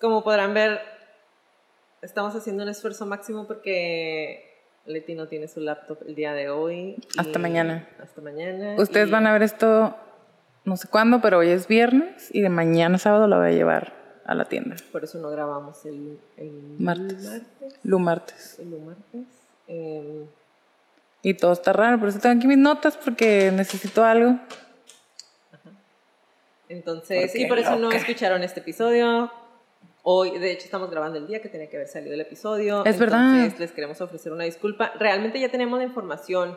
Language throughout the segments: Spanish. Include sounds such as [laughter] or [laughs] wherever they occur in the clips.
Como podrán ver, estamos haciendo un esfuerzo máximo porque Leti no tiene su laptop el día de hoy. Hasta mañana. Hasta mañana. Ustedes van a ver esto no sé cuándo, pero hoy es viernes y de mañana sábado la voy a llevar a la tienda. Por eso no grabamos el, el Martes. martes. Lu martes. El martes. Em, Y todo está raro, por eso tengo aquí mis notas porque necesito algo. Entonces, Porque y por eso no escucharon este episodio. Hoy, de hecho, estamos grabando el día que tenía que haber salido el episodio. Es verdad. Entonces, les queremos ofrecer una disculpa. Realmente ya tenemos la información,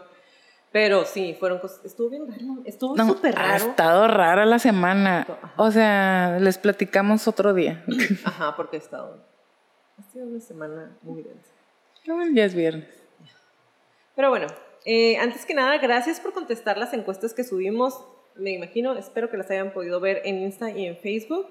pero sí, fueron cosas. Estuvo bien raro. Estuvo No, súper ha raro. estado rara la semana. Ajá. O sea, les platicamos otro día. [clears throat] Ajá, porque he estado. Ha sido una semana muy densa. ya es viernes. Pero bueno, eh, antes que nada, gracias por contestar las encuestas que subimos. Me imagino, espero que las hayan podido ver en Insta y en Facebook.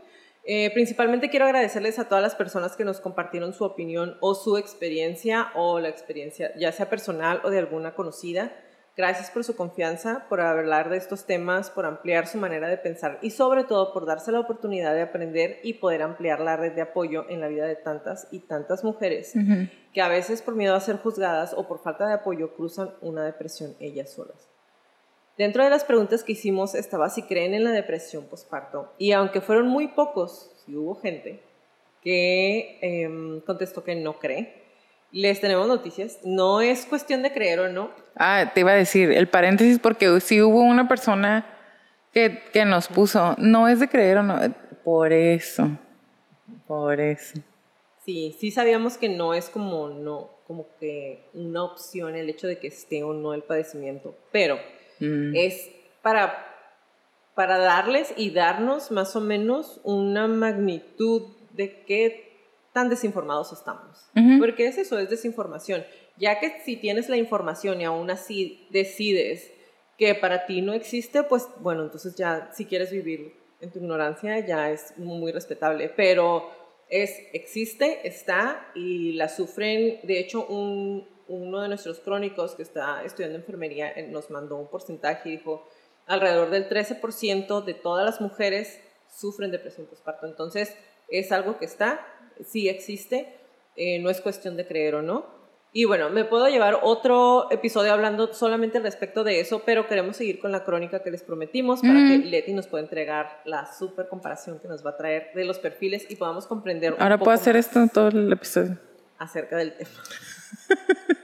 Eh, principalmente quiero agradecerles a todas las personas que nos compartieron su opinión o su experiencia o la experiencia, ya sea personal o de alguna conocida. Gracias por su confianza, por hablar de estos temas, por ampliar su manera de pensar y sobre todo por darse la oportunidad de aprender y poder ampliar la red de apoyo en la vida de tantas y tantas mujeres que a veces por miedo a ser juzgadas o por falta de apoyo cruzan una depresión ellas solas. Dentro de las preguntas que hicimos estaba si creen en la depresión postparto y aunque fueron muy pocos, si hubo gente que em, contestó que no cree, les tenemos noticias. No es cuestión de creer o no. Ah, te iba a decir, el paréntesis, porque sí hubo una persona que, que nos puso, no es de creer o no, por eso, por eso. Sí, sí sabíamos que no es como no, como que una opción el hecho de que esté o no el padecimiento, pero Mm. es para, para darles y darnos más o menos una magnitud de qué tan desinformados estamos. Porque es eso, es desinformación. Ya que si tienes la información y aún así decides que para ti no existe, pues bueno, entonces ya si quieres vivir en tu ignorancia ya es muy respetable, pero es existe, está y la sufren, de hecho un, uno de nuestros crónicos que está estudiando enfermería eh, nos mandó un porcentaje y dijo alrededor del 13% de todas las mujeres sufren depresión postparto, entonces es algo que está, sí existe, eh, no es cuestión de creer o no. Y bueno, me puedo llevar otro episodio hablando solamente al respecto de eso, pero queremos seguir con la crónica que les prometimos para que Leti nos pueda entregar la super comparación que nos va a traer de los perfiles y podamos comprender un Ahora poco puedo hacer más esto en todo el episodio. acerca del tema. [laughs]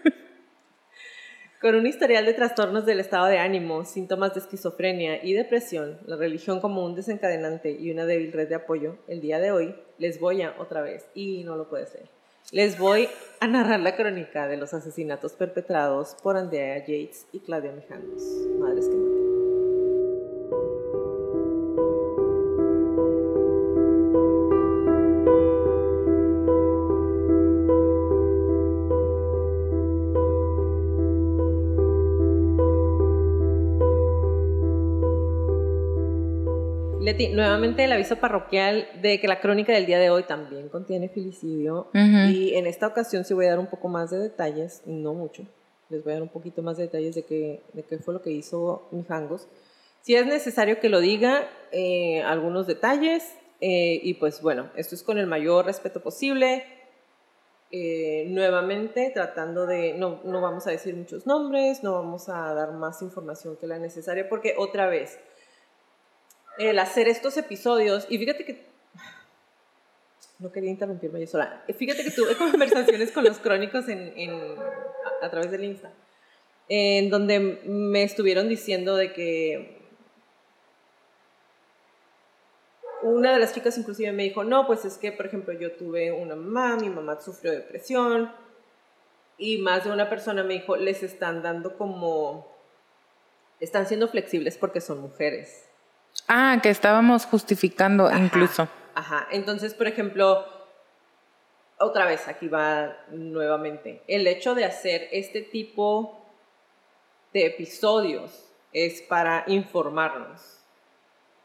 Con un historial de trastornos del estado de ánimo, síntomas de esquizofrenia y depresión, la religión como un desencadenante y una débil red de apoyo, el día de hoy les voy a, otra vez, y no lo puedes leer, les voy a narrar la crónica de los asesinatos perpetrados por Andrea Yates y Claudia Mijangos, madres que matan. Leti, nuevamente el aviso parroquial de que la crónica del día de hoy también contiene filicidio y en esta ocasión sí voy a dar un poco más de detalles, no mucho, les voy a dar un poquito más de detalles de qué, de qué fue lo que hizo Mijangos. Si es necesario que lo diga, eh, algunos detalles eh, y pues bueno, esto es con el mayor respeto posible. eh, nuevamente tratando de, no, no vamos a decir muchos nombres, no vamos a dar más información que la necesaria, porque otra vez, el hacer estos episodios, y fíjate que, no quería interrumpirme yo sola, fíjate que tuve [laughs] conversaciones con los crónicos en, a, a través del Insta, en donde me estuvieron diciendo de que una de las chicas inclusive me dijo, no, pues es que, por ejemplo, yo tuve una mamá, mi mamá sufrió depresión, y más de una persona me dijo, les están dando como, están siendo flexibles porque son mujeres. Ah, que estábamos justificando incluso. Ajá, entonces, por ejemplo, otra vez, aquí va nuevamente, el hecho de hacer este tipo de episodios es para informarnos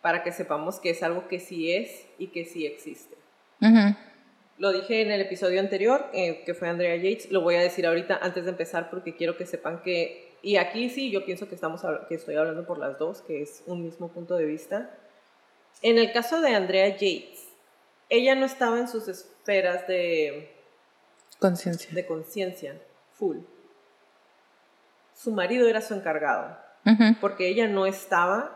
para que sepamos que es algo que sí es y que sí existe. Lo dije en el episodio anterior, eh, que fue Andrea Yates, lo voy a decir ahorita antes de empezar porque quiero que sepan que, y aquí sí, yo pienso que, estamos, que estoy hablando por las dos, que es un mismo punto de vista. En el caso de Andrea Yates, ella no estaba en sus esferas de conciencia. De conciencia, full. Su marido era su encargado, porque ella no estaba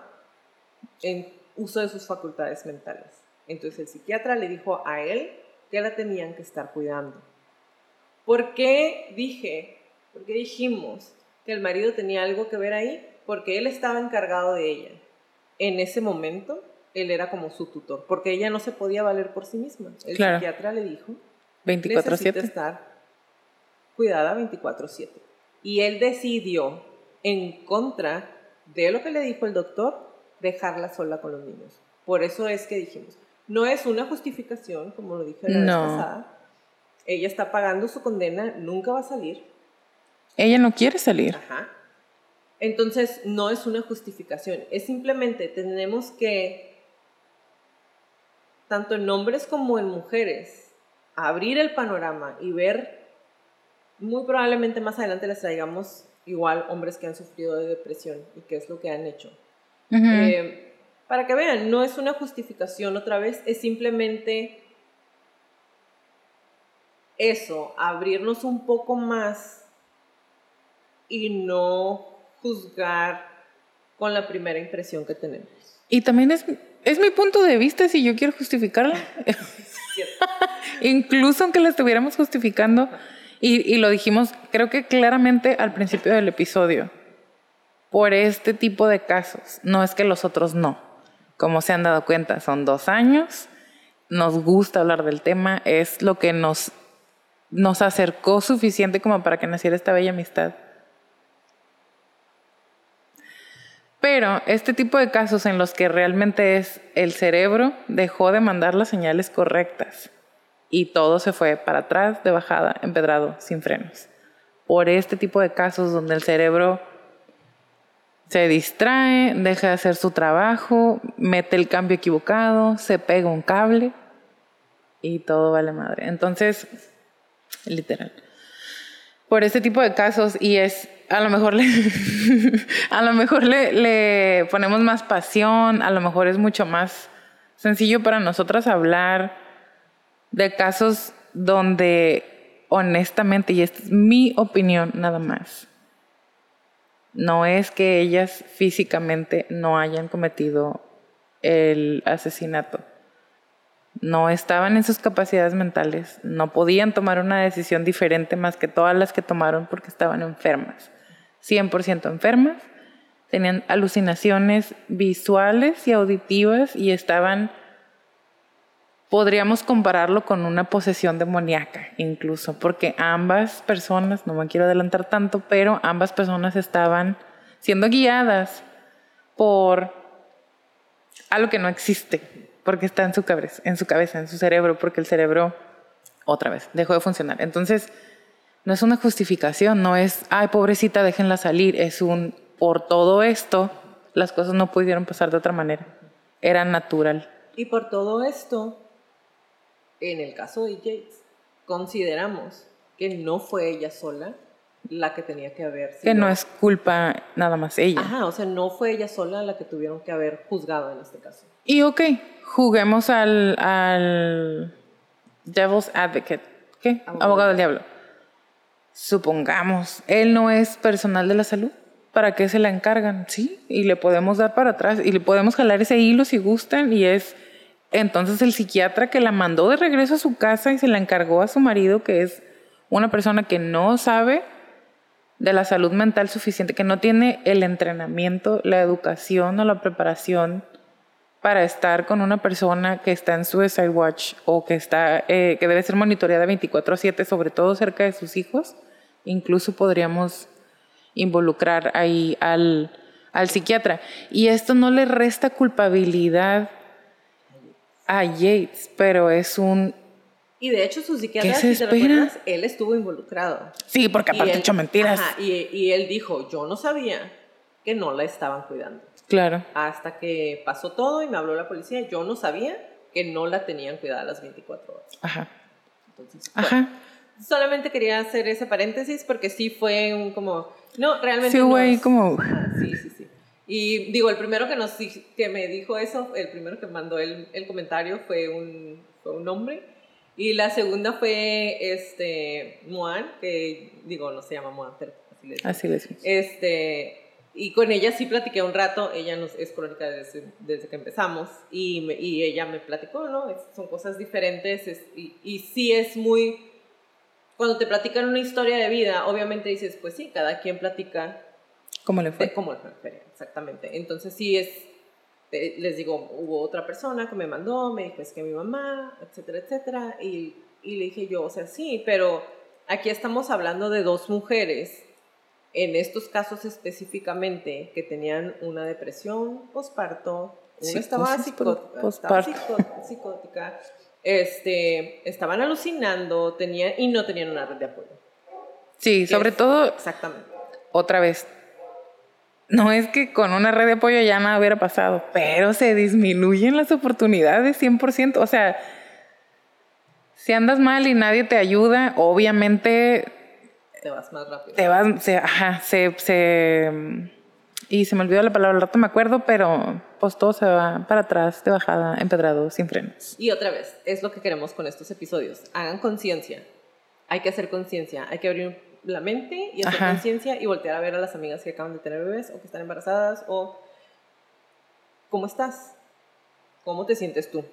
en uso de sus facultades mentales. Entonces el psiquiatra le dijo a él que la tenían que estar cuidando. ¿Por qué dije, por qué dijimos que el marido tenía algo que ver ahí? Porque él estaba encargado de ella. En ese momento, él era como su tutor, porque ella no se podía valer por sí misma. El psiquiatra le dijo, 24/7 estar cuidada 24/7. Y él decidió, en contra de lo que le dijo el doctor, dejarla sola con los niños. Por eso es que dijimos, no es una justificación, como lo dije la vez pasada. Ella está pagando su condena, nunca va a salir. Ella no quiere salir. Ajá. Entonces, no es una justificación, es simplemente tenemos que, tanto en hombres como en mujeres, abrir el panorama y ver, muy probablemente más adelante les traigamos igual hombres que han sufrido de depresión y qué es lo que han hecho. Eh, para que vean, no es una justificación otra vez, es simplemente eso, abrirnos un poco más y no juzgar con la primera impresión que tenemos. Y también es, es mi punto de vista si yo quiero justificarla. [laughs] Incluso aunque la estuviéramos justificando, y, y lo dijimos creo que claramente al principio del episodio por este tipo de casos. No es que los otros no. Como se han dado cuenta, son dos años. Nos gusta hablar del tema. Es lo que nos, nos acercó suficiente como para que naciera esta bella amistad. Pero este tipo de casos en los que realmente es el cerebro dejó de mandar las señales correctas y todo se fue para atrás, de bajada, empedrado, sin frenos. Por este tipo de casos donde el cerebro se distrae, deja de hacer su trabajo, mete el cambio equivocado, se pega un cable y todo vale madre. Entonces, literal. Por este tipo de casos y es a lo mejor le [laughs] a lo mejor le, ponemos más pasión, a lo mejor es mucho más sencillo para nosotras hablar de casos donde honestamente y esta es mi opinión nada más no es que ellas físicamente no hayan cometido el asesinato. No estaban en sus capacidades mentales, no podían tomar una decisión diferente más que todas las que tomaron porque estaban enfermas, 100% enfermas, tenían alucinaciones visuales y auditivas y estaban podríamos compararlo con una posesión demoníaca incluso, porque ambas personas, no me quiero adelantar tanto, pero ambas personas estaban siendo guiadas por algo que no existe, porque está en su cabeza, en su cabeza, en su cerebro, porque el cerebro otra vez dejó de funcionar. Entonces, no es una justificación, no es, ay, pobrecita, déjenla salir, es un, por todo esto, las cosas no pudieron pasar de otra manera, era natural. Y por todo esto, en el caso de Yates, consideramos que no fue ella sola la que tenía que haber Que no es culpa nada más ella. Ajá, o sea, no fue ella sola la que tuvieron que haber juzgado en este caso. Y ok, juguemos al, al Devil's Advocate, ¿Qué? Abogado, del diablo. Supongamos, él no es personal de la salud. ¿Para qué se la encargan? Sí, y le podemos dar para atrás y le podemos jalar ese hilo si gustan y es entonces el psiquiatra que la mandó de regreso a su casa y se la encargó a su marido, que es una persona que no sabe de la salud mental suficiente, que no tiene el entrenamiento, la educación o la preparación para estar con una persona que está en Suicide Watch o que, está, eh, que debe ser monitoreada 24/7, sobre todo cerca de sus hijos, incluso podríamos involucrar ahí al, al psiquiatra. Y esto no le resta culpabilidad a Yates, pero es un y de hecho, su psiquiatra, si te recuerdas, él estuvo involucrado. Sí, porque aparte hecho mentiras. y, y, él dijo, yo no sabía que no la estaban cuidando. Claro. Hasta que pasó todo y me habló la policía, yo no sabía que no la tenían cuidada las 24 horas. Ajá. Entonces, Ajá. solamente quería hacer ese paréntesis porque sí fue un como... No, realmente... Sí, güey, como... sí, sí, sí. Y digo, el primero que, nos, que me dijo eso, el primero que mandó el, el comentario fue un, fue un hombre. Y la segunda fue este, Moan, que digo, no se llama Moan, pero así le decimos. Este, y con ella sí platiqué un rato, ella nos, es crónica desde, desde que empezamos y, y, ella me platicó, ¿no? son cosas diferentes y, y, sí es muy... Cuando te platican una historia de vida, obviamente dices, pues sí, cada quien platica... ¿Cómo le fue? cómo le fue, exactamente. Entonces sí es... Les digo, hubo otra persona que me mandó, me dijo, es que mi mamá, etcétera, etcétera. Y, y le dije yo, o sea, sí, pero aquí estamos hablando de dos mujeres en estos casos específicamente que tenían una depresión postparto, una estaba, psicótica, este, estaban alucinando tenían, y no tenían una red de apoyo. Sí, sobre todo. Exactamente. Otra vez. No es que con una red de apoyo ya nada hubiera pasado, pero se disminuyen las oportunidades 100%. O sea, si andas mal y nadie te ayuda, obviamente te vas más rápido. Te vas, se, ajá, se, se, y se me olvidó la palabra, al rato me acuerdo, pero pues todo se va para atrás, de bajada, empedrado, sin frenos. Y otra vez, es lo que queremos con estos episodios. Hagan conciencia. Hay que hacer conciencia. Hay que abrir la mente y hacer conciencia y voltear a ver a las amigas que acaban de tener bebés o que están embarazadas o cómo estás, cómo te sientes tú.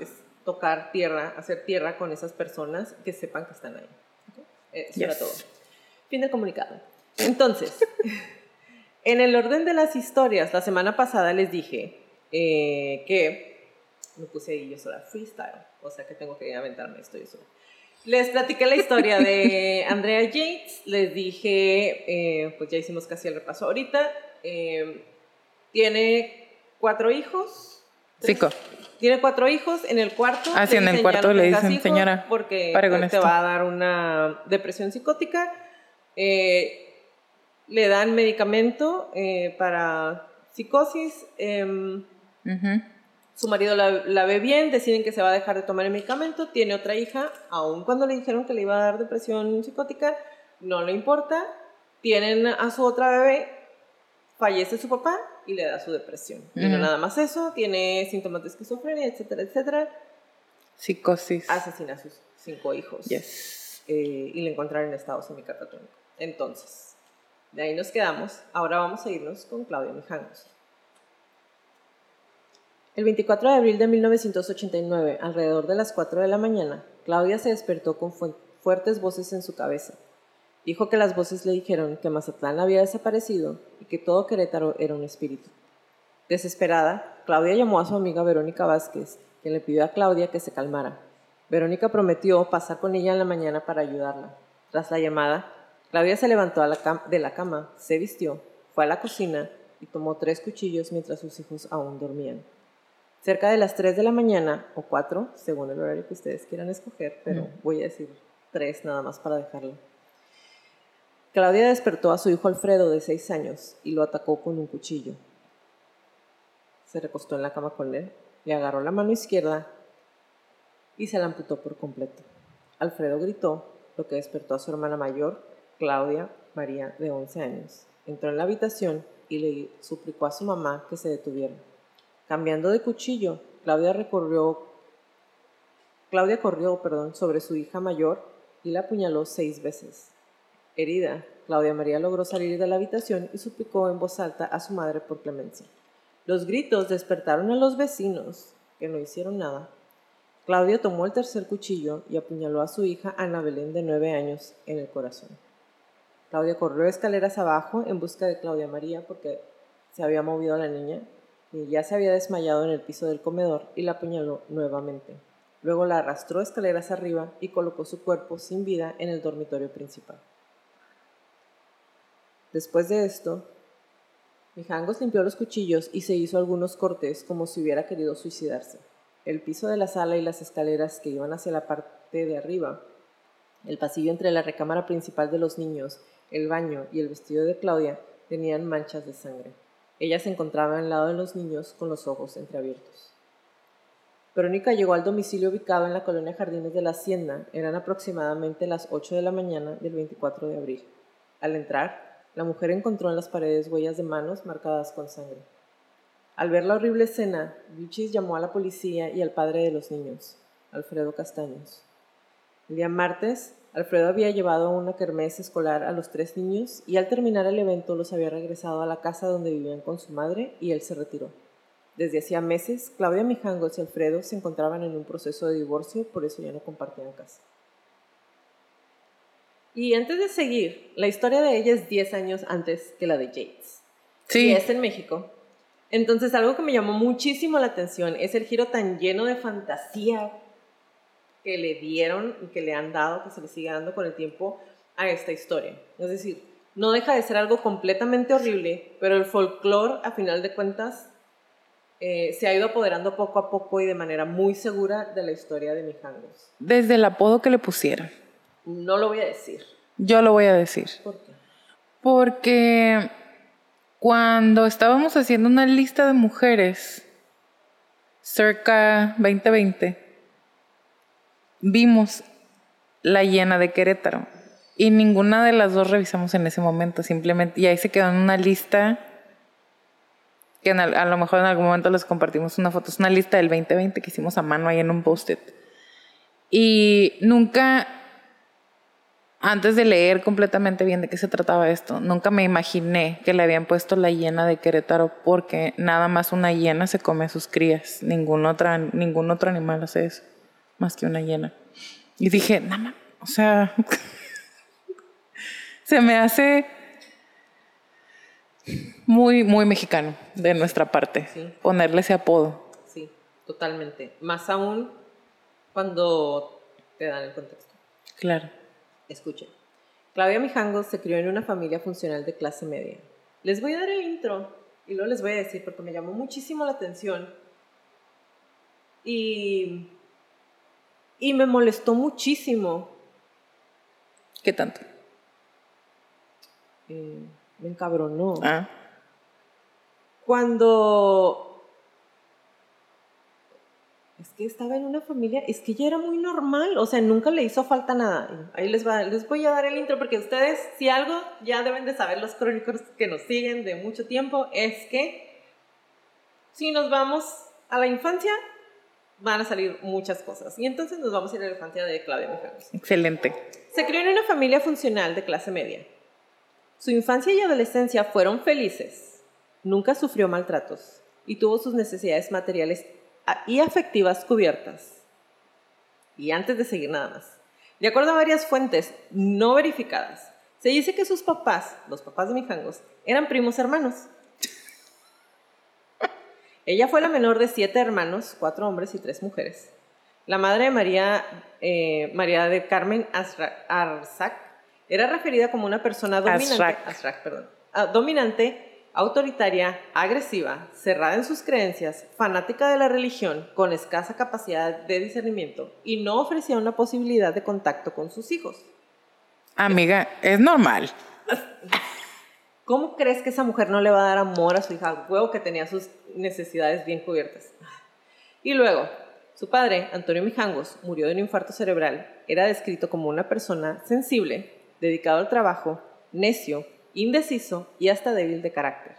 Es tocar tierra, hacer tierra con esas personas que sepan que están ahí. Eso era todo. Fin de comunicado. Entonces, [laughs] en el orden de las historias, la semana pasada les dije eh, que me puse ahí yo sola freestyle, o sea que tengo que aventarme esto yo sola. Les platiqué la historia de [laughs] Andrea Yates, les dije, eh, pues ya hicimos casi el repaso ahorita, eh, tiene cuatro hijos. Cinco. Tiene cuatro hijos. En el cuarto. Ah, sí, en el cuarto le dicen, señora. Porque te, va a dar una depresión psicótica. Eh, le dan medicamento eh, para psicosis. Em, su marido la, ve bien, deciden que se va a dejar de tomar el medicamento. Tiene otra hija, aun cuando le dijeron que le iba a dar depresión psicótica, no le importa. Tienen a su otra bebé, fallece su papá y le da su depresión. Y no nada más eso, tiene síntomas de esquizofrenia, etcétera, etcétera. Psicosis. Asesina a sus cinco hijos. Yes. Eh, y le encontraron en estado semicatatónico. Entonces, de ahí nos quedamos. Ahora vamos a irnos con Claudia Mijangos. El 24 de abril de 1989, alrededor de las 4 de la mañana, Claudia se despertó con fuertes voces en su cabeza. Dijo que las voces le dijeron que Mazatlán había desaparecido y que todo Querétaro era un espíritu. Desesperada, Claudia llamó a su amiga Verónica Vázquez, quien le pidió a Claudia que se calmara. Verónica prometió pasar con ella en la mañana para ayudarla. Tras la llamada, Claudia se levantó de la cama, se vistió, fue a la cocina y tomó tres cuchillos mientras sus hijos aún dormían. Cerca de las 3 de la mañana, o 4, según el horario que ustedes quieran escoger, pero voy a decir 3 nada más para dejarlo Claudia despertó a su hijo Alfredo de seis años y lo atacó con un cuchillo. Se recostó en la cama con él, le agarró la mano izquierda y se la amputó por completo. Alfredo gritó, lo que despertó a su hermana mayor, Claudia María, de 11 años. Entró en la habitación y le suplicó a su mamá que se detuviera. Cambiando de cuchillo, Claudia recorrió Claudia corrió, perdón, sobre su hija mayor y la apuñaló seis veces. Herida, Claudia María logró salir de la habitación y suplicó en voz alta a su madre por clemencia. Los gritos despertaron a los vecinos, que no hicieron nada. Claudia tomó el tercer cuchillo y apuñaló a su hija Ana Belén de nueve años en el corazón. Claudia corrió escaleras abajo en busca de Claudia María porque se había movido la niña y ya se había desmayado en el piso del comedor y la apuñaló nuevamente. Luego la arrastró escaleras arriba y colocó su cuerpo sin vida en el dormitorio principal. Después de esto, Mijangos limpió los cuchillos y se hizo algunos cortes como si hubiera querido suicidarse. El piso de la sala y las escaleras que iban hacia la parte de arriba, el pasillo entre la recámara principal de los niños, el baño y el vestido de Claudia tenían manchas de sangre. Ella se encontraba al lado de los niños con los ojos entreabiertos. Verónica llegó al domicilio ubicado en la colonia Jardines de la Hacienda. Eran aproximadamente las 8 de la mañana del 24 de abril. Al entrar, la mujer encontró en las paredes huellas de manos marcadas con sangre. Al ver la horrible escena, Vichis llamó a la policía y al padre de los niños, Alfredo Castaños. El día martes, Alfredo había llevado una kermés escolar a los tres niños y al terminar el evento los había regresado a la casa donde vivían con su madre y él se retiró. Desde hacía meses, Claudia Mijangos y Alfredo se encontraban en un proceso de divorcio, por eso ya no compartían casa. Y antes de seguir, la historia de ella es 10 años antes que la de Yates. Sí. Y es en México. Entonces, algo que me llamó muchísimo la atención es el giro tan lleno de fantasía que le dieron y que le han dado, que se le sigue dando con el tiempo a esta historia. Es decir, no deja de ser algo completamente horrible, pero el folclore, a final de cuentas, eh, se ha ido apoderando poco a poco y de manera muy segura de la historia de Mijangos. Desde el apodo que le pusieron. No lo voy a decir. Yo lo voy a decir. ¿Por qué? Porque cuando estábamos haciendo una lista de mujeres, cerca 2020, vimos la llena de Querétaro. Y ninguna de las dos revisamos en ese momento, simplemente. Y ahí se quedó en una lista que en a lo mejor en algún momento les compartimos una foto. Es una lista del 2020 que hicimos a mano ahí en un post-it. Y nunca, antes de leer completamente bien de qué se trataba esto, nunca me imaginé que le habían puesto la hiena de Querétaro porque nada más una hiena se come a sus crías. Ningún, otra, ningún otro animal hace eso, más que una hiena. Y dije, nada o sea, [laughs] se me hace muy, muy mexicano de nuestra parte Sí. ponerle ese apodo. Sí, totalmente. Más aún cuando te dan el contexto. Claro. Escuchen. Claudia Mijangos se crió en una familia funcional de clase media. Les voy a dar el intro y luego les voy a decir porque me llamó muchísimo la atención y, y me molestó muchísimo. ¿Qué tanto? eh, me encabronó. Ah, Cuando es que estaba en una familia, es que ella era muy normal, o sea, nunca le hizo falta nada. Ahí les, va, les voy a dar el intro porque ustedes, si algo, ya deben de saber los crónicos que nos siguen de mucho tiempo, es que si nos vamos a la infancia, van a salir muchas cosas. Y entonces nos vamos a ir a la infancia de Claudia Mijangos. excelente. Se crió en una familia funcional de clase media. Su infancia y adolescencia fueron felices. Nunca sufrió maltratos y tuvo sus necesidades materiales y afectivas cubiertas. Y antes de seguir nada más, de acuerdo a varias fuentes no verificadas, se dice que sus papás, los papás de Mijangos, eran primos hermanos. Ella fue la menor de siete hermanos, cuatro hombres y tres mujeres. La madre de María, eh, María de Carmen Arzac era referida como una persona dominante, perdón, ah, dominante, autoritaria, agresiva, cerrada en sus creencias, fanática de la religión, con escasa capacidad de discernimiento y no ofrecía una posibilidad de contacto con sus hijos. Amiga, es normal. [laughs] ¿Cómo crees que esa mujer no le va a dar amor a su hija? Huevo que tenía sus necesidades bien cubiertas. Y luego, su padre, Antonio Mijangos, murió de un infarto cerebral. Era descrito como una persona sensible, dedicado al trabajo, necio, indeciso y hasta débil de carácter.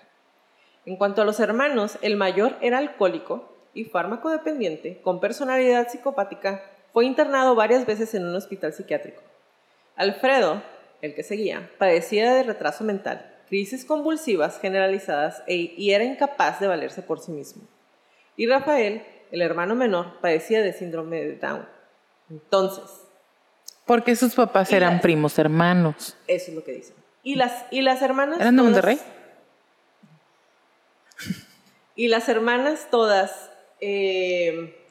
En cuanto a los hermanos, el mayor era alcohólico y fármaco dependiente, con personalidad psicopática, Fue internado varias veces en un hospital psiquiátrico. Alfredo, el que seguía, padecía de retraso mental, crisis convulsivas generalizadas e, y era incapaz de valerse por sí mismo. Y Rafael, el hermano menor, padecía de síndrome de Down. Entonces. Porque sus papás eran primos hermanos. Eso es lo que dicen. Y las, y las hermanas. ¿Eran de Monterrey? Y las hermanas todas eh,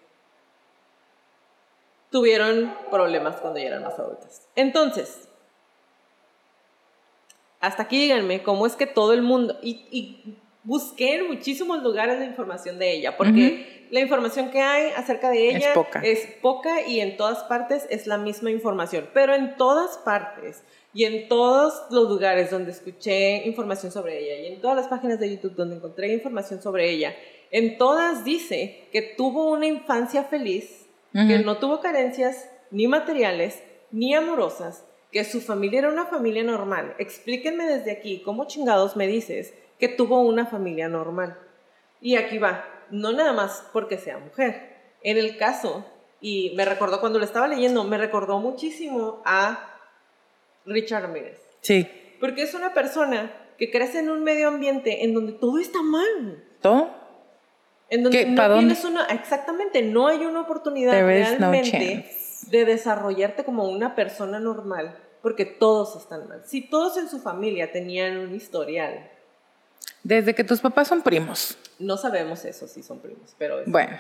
tuvieron problemas cuando ya eran más adultas. Entonces, hasta aquí díganme cómo es que todo el mundo, y, busqué en muchísimos lugares la información de ella, porque la información que hay acerca de ella es poca. y en todas partes es la misma información, pero en todas partes y en todos los lugares donde escuché información sobre ella y en todas las páginas de YouTube donde encontré información sobre ella, en todas dice que tuvo una infancia feliz, que no tuvo carencias ni materiales ni amorosas, que su familia era una familia normal. Explíquenme desde aquí cómo chingados me dices que tuvo una familia normal. Y aquí va, no nada más porque sea mujer. En el caso, y me recordó cuando lo estaba leyendo, me recordó muchísimo a Richard Ramírez. Sí. Porque es una persona que crece en un medio ambiente en donde todo está mal. ¿Todo? En donde no tienes una, exactamente, no hay una oportunidad realmente de desarrollarte como una persona normal, porque todos están mal. Si todos en su familia tenían un historial. Desde que tus papás son primos. No sabemos eso si son primos, pero... bueno.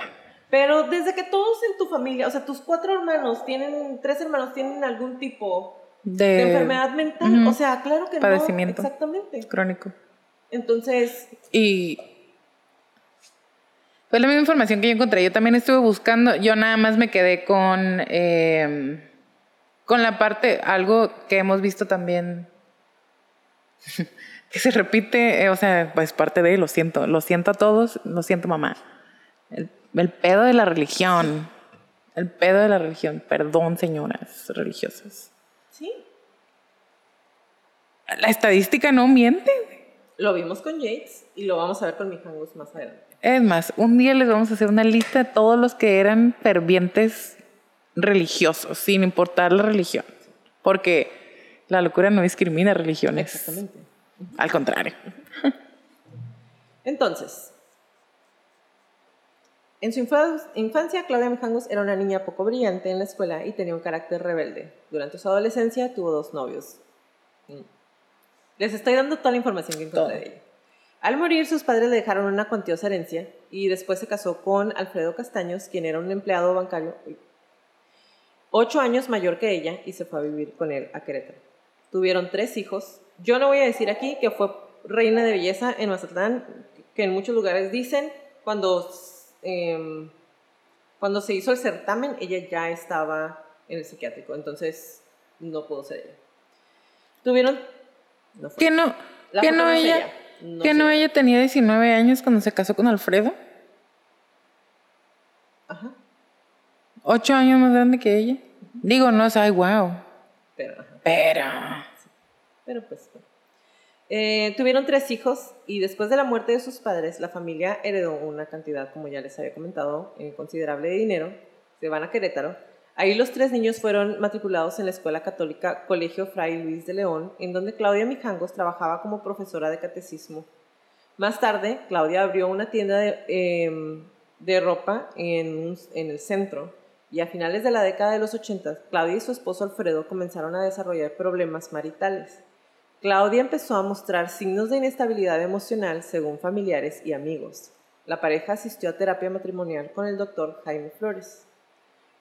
Pero desde que todos en tu familia, o sea, tus cuatro hermanos tienen, tres hermanos tienen algún tipo de, enfermedad mental. O sea, claro que padecimiento no. Exactamente. Crónico. Entonces. Y. Fue la misma información que yo encontré. Yo también estuve buscando. Yo nada más me quedé con. Em, con la parte. Algo que hemos visto también. [laughs] que se repite. Eh, o sea, pues parte de. Lo siento. Lo siento a todos. Lo siento, mamá. El, el pedo de la religión. El pedo de la religión. Perdón, señoras religiosas. Sí. La estadística no miente. Lo vimos con Yates y lo vamos a ver con Mijangos más adelante. Es más, un día les vamos a hacer una lista de todos los que eran fervientes religiosos, sin importar la religión. Porque la locura no discrimina religiones. Exactamente. Al contrario. Entonces, en su infancia, Claudia Mijangos era una niña poco brillante en la escuela y tenía un carácter rebelde. Durante su adolescencia tuvo dos novios. Mm. Les estoy dando toda la información que encontré de ella. Al morir, sus padres le dejaron una cuantiosa herencia y después se casó con Alfredo Castaños, quien era un empleado bancario ocho años mayor que ella y se fue a vivir con él a Querétaro. Tuvieron tres hijos. Yo no voy a decir aquí que fue reina de belleza en Mazatlán, que en muchos lugares dicen cuando Em, cuando se hizo el certamen, ella ya estaba en el psiquiátrico, entonces no pudo ser ella. Tuvieron... No ¿Que no, que no ella, que no ella tenía 19 años cuando se casó con Alfredo? Ajá. ¿Ocho años más grande que ella? Digo, no es, ay, wow. Pero... Pero... Pero pues... Eh, tuvieron tres hijos y después de la muerte de sus padres, la familia heredó una cantidad, como ya les había comentado, eh, considerable de dinero. Se van a Querétaro. Ahí los tres niños fueron matriculados en la escuela católica Colegio Fray Luis de León, en donde Claudia Mijangos trabajaba como profesora de catecismo. Más tarde, Claudia abrió una tienda de, em, de ropa en, en el centro y a finales de la década de los 80, Claudia y su esposo Alfredo comenzaron a desarrollar problemas maritales. Claudia empezó a mostrar signos de inestabilidad emocional según familiares y amigos. La pareja asistió a terapia matrimonial con el doctor Jaime Flores.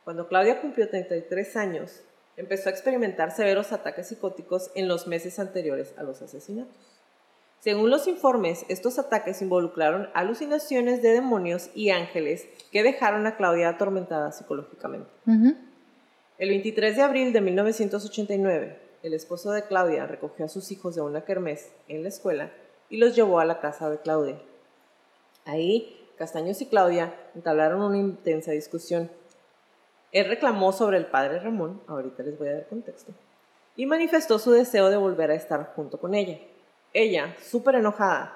Cuando Claudia cumplió 33 años, empezó a experimentar severos ataques psicóticos en los meses anteriores a los asesinatos. Según los informes, estos ataques involucraron alucinaciones de demonios y ángeles que dejaron a Claudia atormentada psicológicamente. El 23 de abril de 1989, el esposo de Claudia recogió a sus hijos de una kermés en la escuela y los llevó a la casa de Claudia. Ahí, Castaños y Claudia entablaron una intensa discusión. Él reclamó sobre el padre Ramón, ahorita les voy a dar contexto, y manifestó su deseo de volver a estar junto con ella. Ella, súper enojada,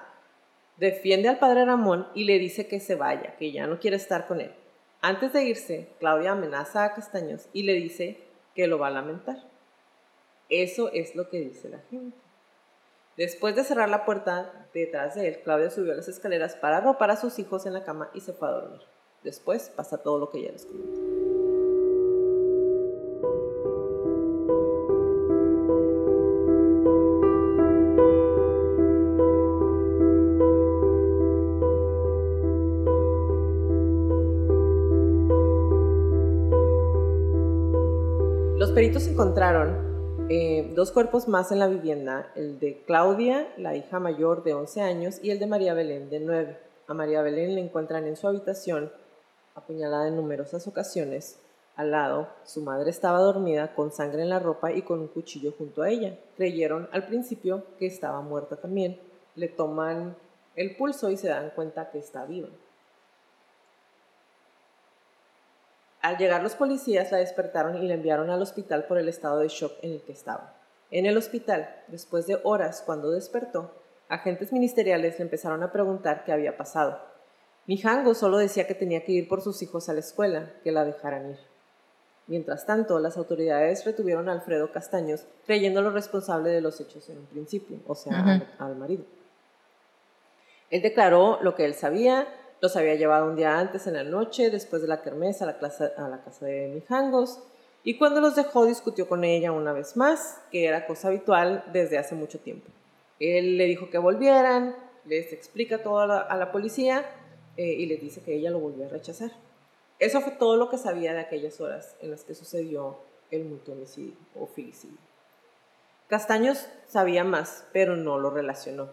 defiende al padre Ramón y le dice que se vaya, que ya no quiere estar con él. Antes de irse, Claudia amenaza a Castaños y le dice que lo va a lamentar. Eso es lo que dice la gente. Después de cerrar la puerta detrás de él, Claudia subió las escaleras para arropar a sus hijos en la cama y se fue a dormir. Después pasa todo lo que ya les comenté. Los peritos encontraron eh, dos cuerpos más en la vivienda, el de Claudia, la hija mayor de 11 años, y el de María Belén de 9. A María Belén la encuentran en su habitación, apuñalada en numerosas ocasiones. Al lado, su madre estaba dormida con sangre en la ropa y con un cuchillo junto a ella. Creyeron al principio que estaba muerta también. Le toman el pulso y se dan cuenta que está viva. Al llegar los policías la despertaron y la enviaron al hospital por el estado de shock en el que estaba. En el hospital, después de horas, cuando despertó, agentes ministeriales le empezaron a preguntar qué había pasado. Mijango solo decía que tenía que ir por sus hijos a la escuela, que la dejaran ir. Mientras tanto, las autoridades retuvieron a Alfredo Castaños, creyéndolo responsable de los hechos en un principio, o sea, al, al marido. Él declaró lo que él sabía, los había llevado un día antes en la noche, después de la kermés, a la, a la casa de Mijangos, y cuando los dejó discutió con ella una vez más, que era cosa habitual desde hace mucho tiempo. Él le dijo que volvieran, les explica todo a la, policía eh, y les dice que ella lo volvió a rechazar. Eso fue todo lo que sabía de aquellas horas en las que sucedió el mutuo o filicidio. Castaños sabía más, pero no lo relacionó.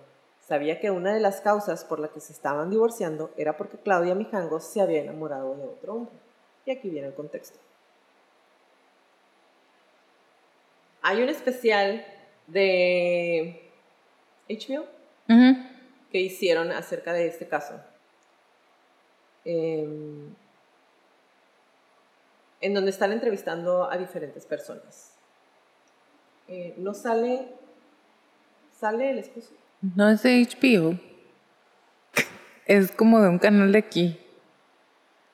Sabía que una de las causas por la que se estaban divorciando era porque Claudia Mijangos se había enamorado de otro hombre. Y aquí viene el contexto. Hay un especial de HBO que hicieron acerca de este caso. Eh, en donde están entrevistando a diferentes personas. Eh, no sale, sale el esposo. No es de HBO. Es como de un canal de aquí.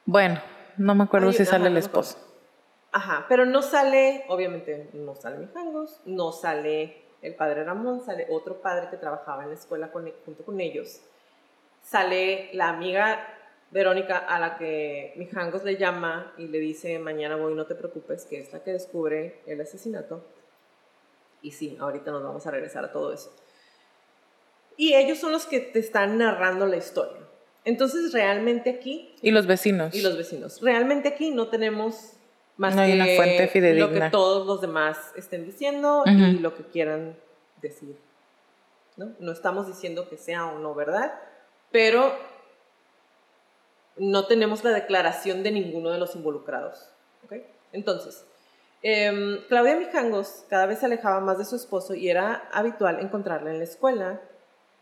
Bueno, no me acuerdo Ay, si ajá, sale el esposo. Ajá, pero no sale, obviamente no sale Mijangos, no sale el padre Ramón, sale otro padre que trabajaba en la escuela con- e, junto con ellos. Sale la amiga Verónica a la que Mijangos le llama y le dice, mañana voy, no te preocupes, que es la que descubre el asesinato. Y sí, ahorita nos vamos a regresar a todo eso. Y ellos son los que te están narrando la historia. Entonces, realmente aquí Y los vecinos. y los vecinos. Realmente aquí no tenemos más No hay que una fuente lo que todos los demás estén diciendo y lo que quieran decir. ¿no? no estamos diciendo que sea o no verdad, pero no tenemos la declaración de ninguno de los involucrados. ¿ok? Entonces, em, Claudia Mijangos cada vez se alejaba más de su esposo y era habitual encontrarla en la escuela,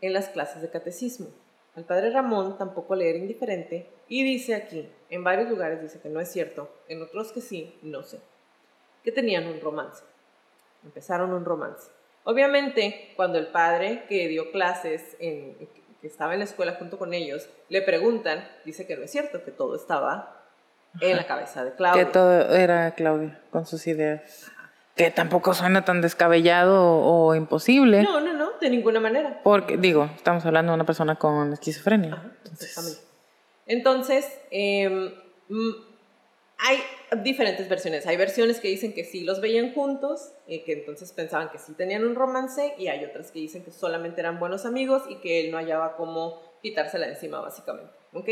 en las clases de catecismo. Al padre Ramón tampoco le era indiferente y dice aquí, en varios lugares dice que no es cierto, en otros que sí, no sé, que tenían un romance. Empezaron un romance. Obviamente, cuando el padre que dio clases, en, que estaba en la escuela junto con ellos, le preguntan, dice que no es cierto, que todo estaba en la cabeza de Claudia. Que todo era Claudia con sus ideas. Que tampoco suena tan descabellado o, o imposible. No, no, no, de ninguna manera. Porque, digo, estamos hablando de una persona con esquizofrenia. Ajá, Entonces. Entonces, em, hay diferentes versiones. Hay versiones que dicen que sí los veían juntos, eh, que entonces pensaban que sí tenían un romance, y hay otras que dicen que solamente eran buenos amigos y que él no hallaba cómo quitársela de encima, básicamente. ¿Ok?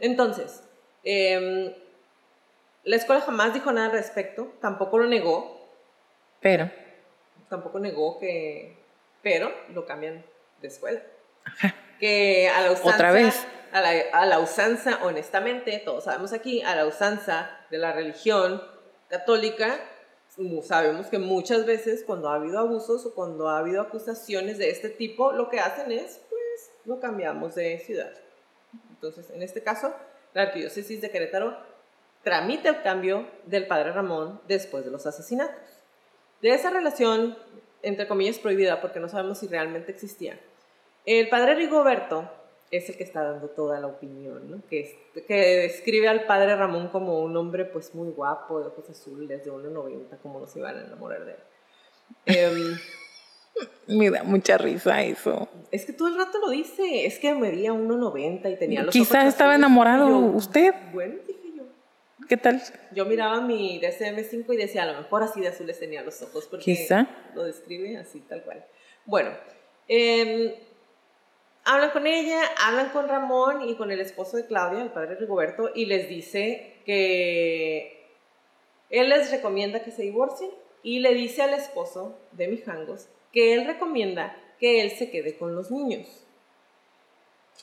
Entonces, em, la escuela jamás dijo nada al respecto, tampoco lo negó, Pero, tampoco negó que, pero lo cambian de escuela. Que a la usanza, Otra vez. A la, a la usanza, honestamente, todos sabemos aquí, a la usanza de la religión católica, sabemos que muchas veces cuando ha habido abusos o cuando ha habido acusaciones de este tipo, lo que hacen es, pues, lo cambiamos de ciudad. Entonces, en este caso, la arquidiócesis de Querétaro tramita el cambio del padre Ramón después de los asesinatos. De esa relación, entre comillas, prohibida, porque no sabemos si realmente existía, el padre Rigoberto es el que está dando toda la opinión, ¿no? Que, es- que describe al padre Ramón como un hombre pues muy guapo, de ojos azules, de 1,90, como nos iban a enamorar de él. Em, [laughs] Me da mucha risa eso. es que todo el rato lo dice, es que medía 1,90 y tenía los Quizá ojos estaba azules. enamorado yo, usted. Bueno, dije. ¿Qué tal? Yo miraba mi DCM5 y decía, a lo mejor así de azules tenía los ojos, porque Quizá. lo describe así, tal cual. Bueno, em, hablan con ella, hablan con Ramón y con el esposo de Claudia, el padre Rigoberto, y les dice que él les recomienda que se divorcien y le dice al esposo de Mijangos que él recomienda que él se quede con los niños,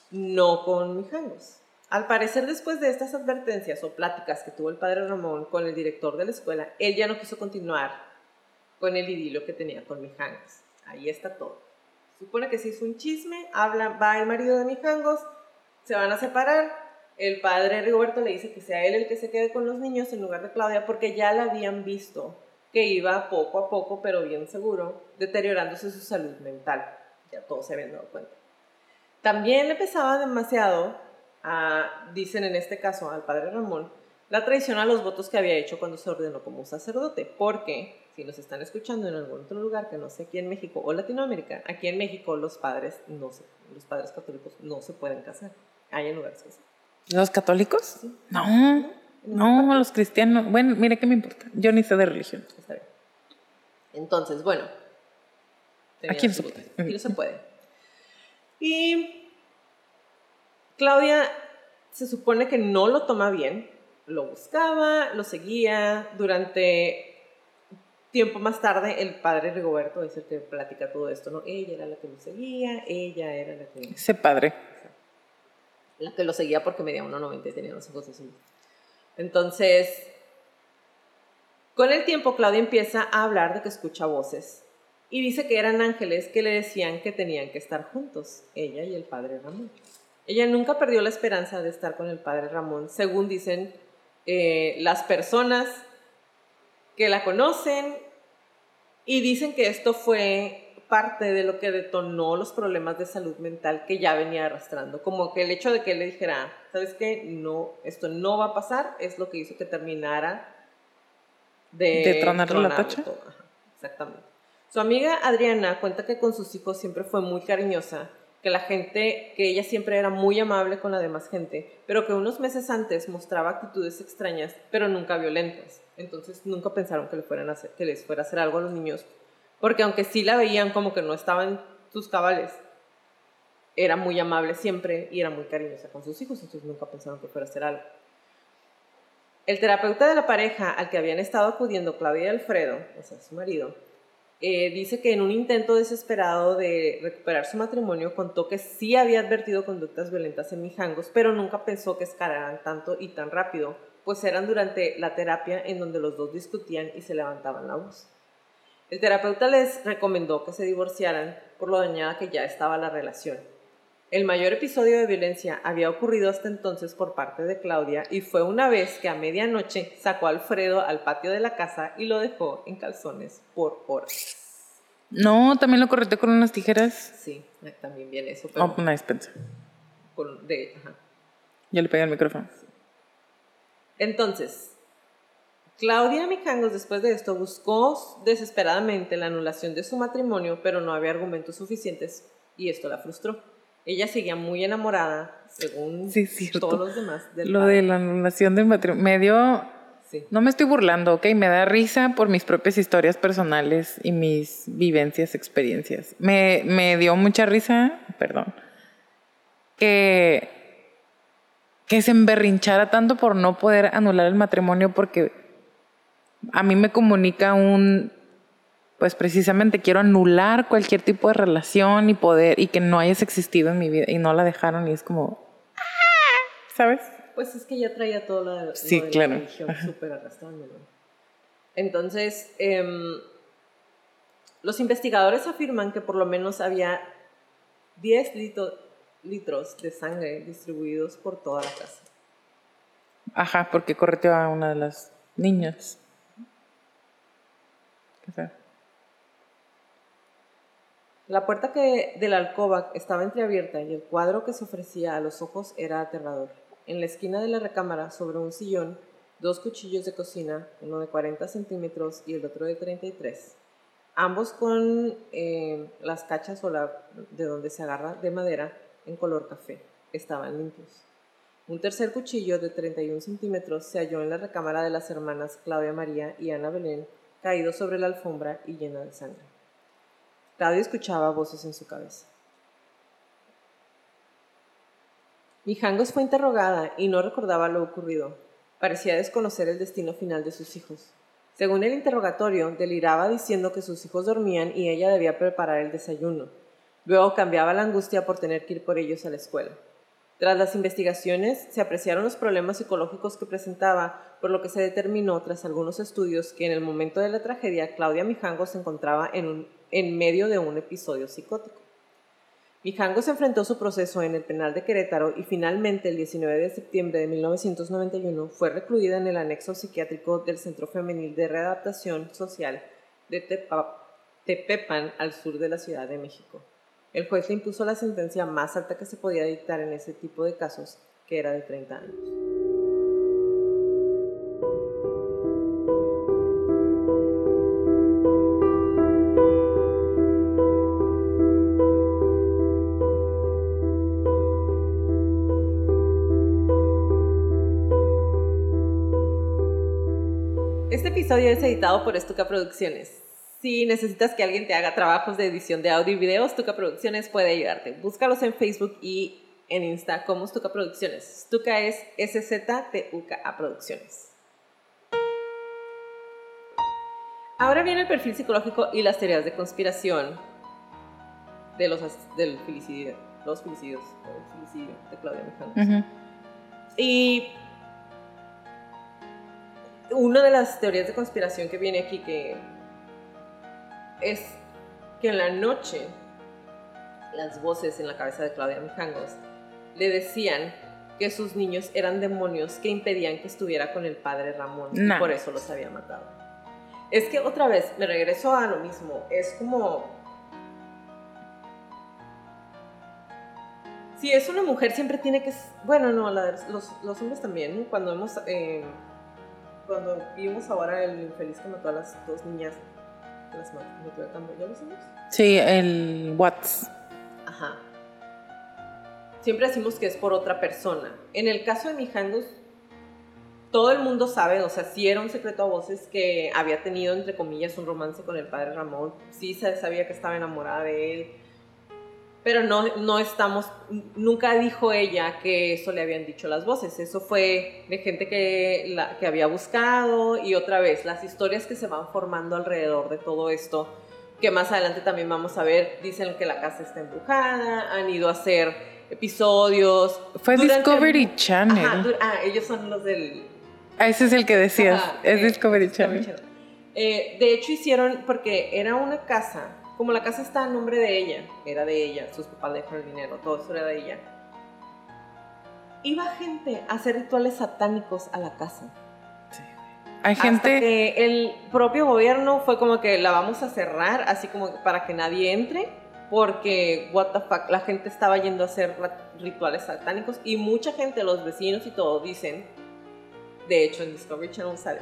no con Mijangos. Al parecer, después de estas advertencias o pláticas que tuvo el padre Ramón con el director de la escuela, él ya no quiso continuar con el idilio que tenía con Mijangos. Ahí está todo. Supone que se hizo un chisme, habla, va el marido de Mijangos, se van a separar. El padre Rigoberto le dice que sea él el que se quede con los niños en lugar de Claudia porque ya la habían visto que iba poco a poco, pero bien seguro, deteriorándose su salud mental. Ya todos se habían dado cuenta. También le pesaba demasiado, a, dicen en este caso al padre Ramón, la traición a los votos que había hecho cuando se ordenó como sacerdote, porque si nos están escuchando en algún otro lugar que no sé aquí en México o Latinoamérica, aquí en México los padres no se, los padres católicos no se pueden casar. Hay en lugares que sí. ¿Los católicos? Sí. No, no, los cristianos. Bueno, mire qué me importa. Yo ni sé de religión. Está bien. Entonces, bueno. Aquí no se puede. Aquí no se puede. Y Claudia se supone que no lo toma bien. Lo buscaba, lo seguía. Durante tiempo más tarde, el padre Rigoberto es el que platica todo esto, ¿no? Ella era la que lo seguía, ella era la que Ese padre. la que lo seguía porque medía 1,90 y tenía los ojos azules. Entonces, con el tiempo Claudia empieza a hablar de que escucha voces y dice que eran ángeles que le decían que tenían que estar juntos, ella y el padre Ramón. Ella nunca perdió la esperanza de estar con el padre Ramón, según dicen eh, las personas que la conocen y dicen que esto fue parte de lo que detonó los problemas de salud mental que ya venía arrastrando. Como que el hecho de que él le dijera, ¿sabes qué? No, esto no va a pasar, es lo que hizo que terminara de, ¿De tronarle la tacha? todo. Ajá, exactamente. Su amiga Adriana cuenta que con sus hijos siempre fue muy cariñosa, que la gente, que ella siempre era muy amable con la demás gente, pero que unos meses antes mostraba actitudes extrañas, pero nunca violentas. Entonces nunca pensaron que, les fuera a hacer algo a los niños, porque aunque sí la veían como que no estaba en sus cabales, era muy amable siempre y era muy cariñosa con sus hijos, entonces nunca pensaron que fuera a hacer algo. El terapeuta de la pareja al que habían estado acudiendo Claudia y Alfredo, o sea, su marido, eh, dice que en un intento desesperado de recuperar su matrimonio contó que sí había advertido conductas violentas en Mijangos, pero nunca pensó que escalaran tanto y tan rápido, pues eran durante la terapia en donde los dos discutían y se levantaban la voz. El terapeuta les recomendó que se divorciaran por lo dañada que ya estaba la relación. El mayor episodio de violencia había ocurrido hasta entonces por parte de Claudia y fue una vez que a medianoche sacó a Alfredo al patio de la casa y lo dejó en calzones por horas. No, también lo correteó con unas tijeras. Sí, también viene eso, pero Oh, una despensa. con- de, ajá. Yo le pegué el micrófono. Entonces, Claudia Mijangos después de esto buscó desesperadamente la anulación de su matrimonio, pero no había argumentos suficientes y esto la frustró. Ella seguía muy enamorada, según Sí, todos los demás. Del Lo padre. de la anulación de matrimonio. Me dio. Sí. No me estoy burlando, ¿ok? Me da risa por mis propias historias personales y mis vivencias, experiencias. Me, me dio mucha risa, perdón, que, que se emberrinchara tanto por no poder anular el matrimonio porque a mí me comunica un, pues precisamente quiero anular cualquier tipo de relación y poder, y que no hayas existido en mi vida y no la dejaron y es como, "Ah", ¿sabes? Pues es que ya traía todo lo de, lo Sí, de claro. la religión súper arrastrándolo. Entonces, em, los investigadores afirman que por lo menos había 10 lito- litros de sangre distribuidos por toda la casa. Ajá, porque correteó a una de las niñas. Qué feo. La puerta que de la alcoba estaba entreabierta y el cuadro que se ofrecía a los ojos era aterrador. En la esquina de la recámara, sobre un sillón, dos cuchillos de cocina, uno de 40 centímetros y el otro de 33, ambos con eh, las cachas o la, de donde se agarra de madera en color café, estaban limpios. Un tercer cuchillo de 31 centímetros se halló en la recámara de las hermanas Claudia María y Ana Belén, caído sobre la alfombra y llena de sangre. Claudia escuchaba voces en su cabeza. Mijangos fue interrogada y no recordaba lo ocurrido. Parecía desconocer el destino final de sus hijos. Según el interrogatorio, deliraba diciendo que sus hijos dormían y ella debía preparar el desayuno. Luego cambiaba la angustia por tener que ir por ellos a la escuela. Tras las investigaciones, se apreciaron los problemas psicológicos que presentaba, por lo que se determinó, tras algunos estudios, que en el momento de la tragedia, Claudia Mijangos se encontraba en un en medio de un episodio psicótico. Mijango se enfrentó a su proceso en el penal de Querétaro y finalmente el 19 de septiembre de 1991 fue recluida en el anexo psiquiátrico del Centro Femenil de Readaptación Social de Tepepan al sur de la Ciudad de México. El juez le impuso la sentencia más alta que se podía dictar en ese tipo de casos, que era de 30 años. Episodio es editado por Estuca Producciones. Si necesitas que alguien te haga trabajos de edición de audio y video, Stuka Producciones puede ayudarte. Búscalos en Facebook y en Insta como Stuka Producciones. Stuka es S-Z-T-U-K-A Producciones. Ahora viene el perfil psicológico y las teorías de conspiración de los, del filicidio, los filicidios, el filicidio de Claudia Mijangos. Y una de las teorías de conspiración que viene aquí que es que en la noche las voces en la cabeza de Claudia Mijangos le decían que sus niños eran demonios que impedían que estuviera con el padre Ramón y por eso los había matado. Es que otra vez me regreso a lo mismo, es como si es una mujer siempre tiene que bueno no los, los, hombres también cuando hemos eh, cuando vimos ahora el infeliz que mató a las dos niñas, las de cambio, ¿ya lo hicimos? Sí, el Watts. Ajá. Siempre decimos que es por otra persona. En el caso de Mijangos, todo el mundo sabe, o sea, sí era un secreto a voces que había tenido, entre comillas, un romance con el padre Ramón. Sí se sabía que estaba enamorada de él pero no, no estamos, nunca dijo ella que eso le habían dicho las voces, eso fue de gente que, la, que había buscado y otra vez las historias que se van formando alrededor de todo esto, que más adelante también vamos a ver, dicen que la casa está embrujada, han ido a hacer episodios. Fue Discovery Channel. ah, ellos son los del... Ah, ese es el que decías, es eh, Discovery, Channel. Eh, de hecho hicieron, porque era una casa como la casa está a nombre de ella, era de ella, sus papás le dejaron el dinero, todo eso era de ella. Iba gente a hacer rituales satánicos a la casa. Sí. Hay gente. que el propio gobierno fue como que la vamos a cerrar, así como para que nadie entre, porque, what the fuck, la gente estaba yendo a hacer rituales satánicos y mucha gente, los vecinos y todo, dicen, de hecho en Discovery Channel sale,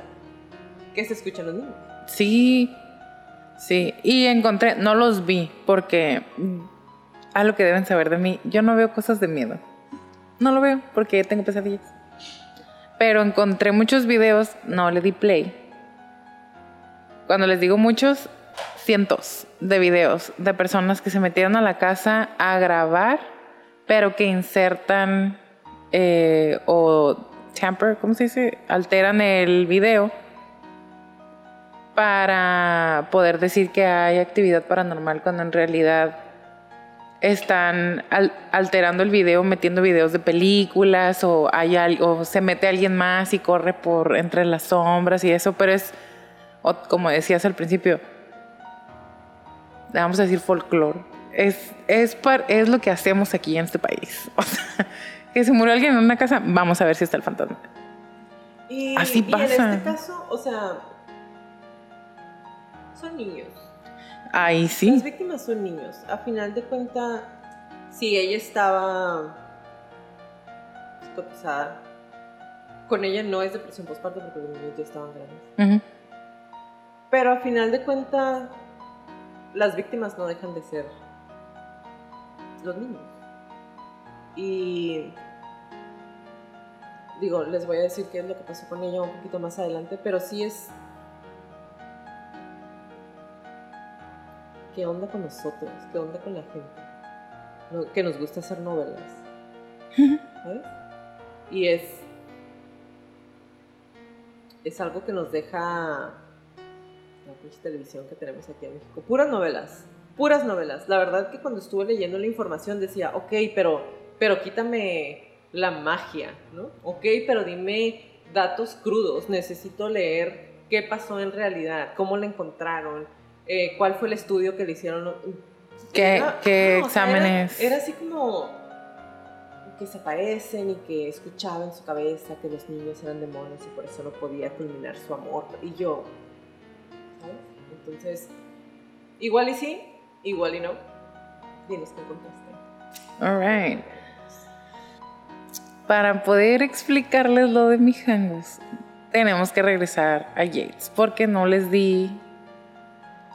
que se escuchan los niños. Sí, Sí, y encontré, no los vi porque a lo que deben saber de mí, yo no veo cosas de miedo. No lo veo porque tengo pesadillas. Pero encontré muchos videos, no le di play. Cuando les digo muchos, cientos de videos de personas que se metieron a la casa a grabar, pero que insertan eh, o tamper, ¿cómo se dice? Alteran el video para poder decir que hay actividad paranormal cuando en realidad están alterando el video, metiendo videos de películas o hay algo, se mete alguien más y corre por entre las sombras y eso, pero es como decías al principio, vamos a decir folclore. Es, es, es lo que hacemos aquí en este país. [laughs] O sea, que se murió alguien en una casa, vamos a ver si está el fantasma. Así pasa. Y en este caso, o sea, son niños. Ahí sí. Las víctimas son niños. A final de cuentas, si ella estaba psicotizada, con ella no es depresión postparto porque los niños ya estaban grandes. Pero a final de cuentas, las víctimas no dejan de ser los niños. Y digo, les voy a decir qué es lo que pasó con ella un poquito más adelante, pero sí es... ¿Qué onda con nosotros? ¿Qué onda con la gente? Que nos gusta hacer novelas. [laughs] ¿Sabes? Y es... Es algo que nos deja la televisión que tenemos aquí en México. Puras novelas, puras novelas. La verdad que cuando estuve leyendo la información decía, ok, pero, pero quítame la magia, ¿no? Ok, pero dime datos crudos. Necesito leer qué pasó en realidad, cómo la encontraron, eh, cuál fue el estudio que le hicieron. ¿Qué- qué o sea, era- exámenes? era así como que se aparecen y que escuchaba en su cabeza que los niños eran demonios y por eso no podía culminar su amor. Y yo, ¿sabes? Entonces, igual y sí, igual y no. Dinos qué encontraste. Alright. Para poder explicarles lo de Mijangos, tenemos que regresar a Yates, porque no les di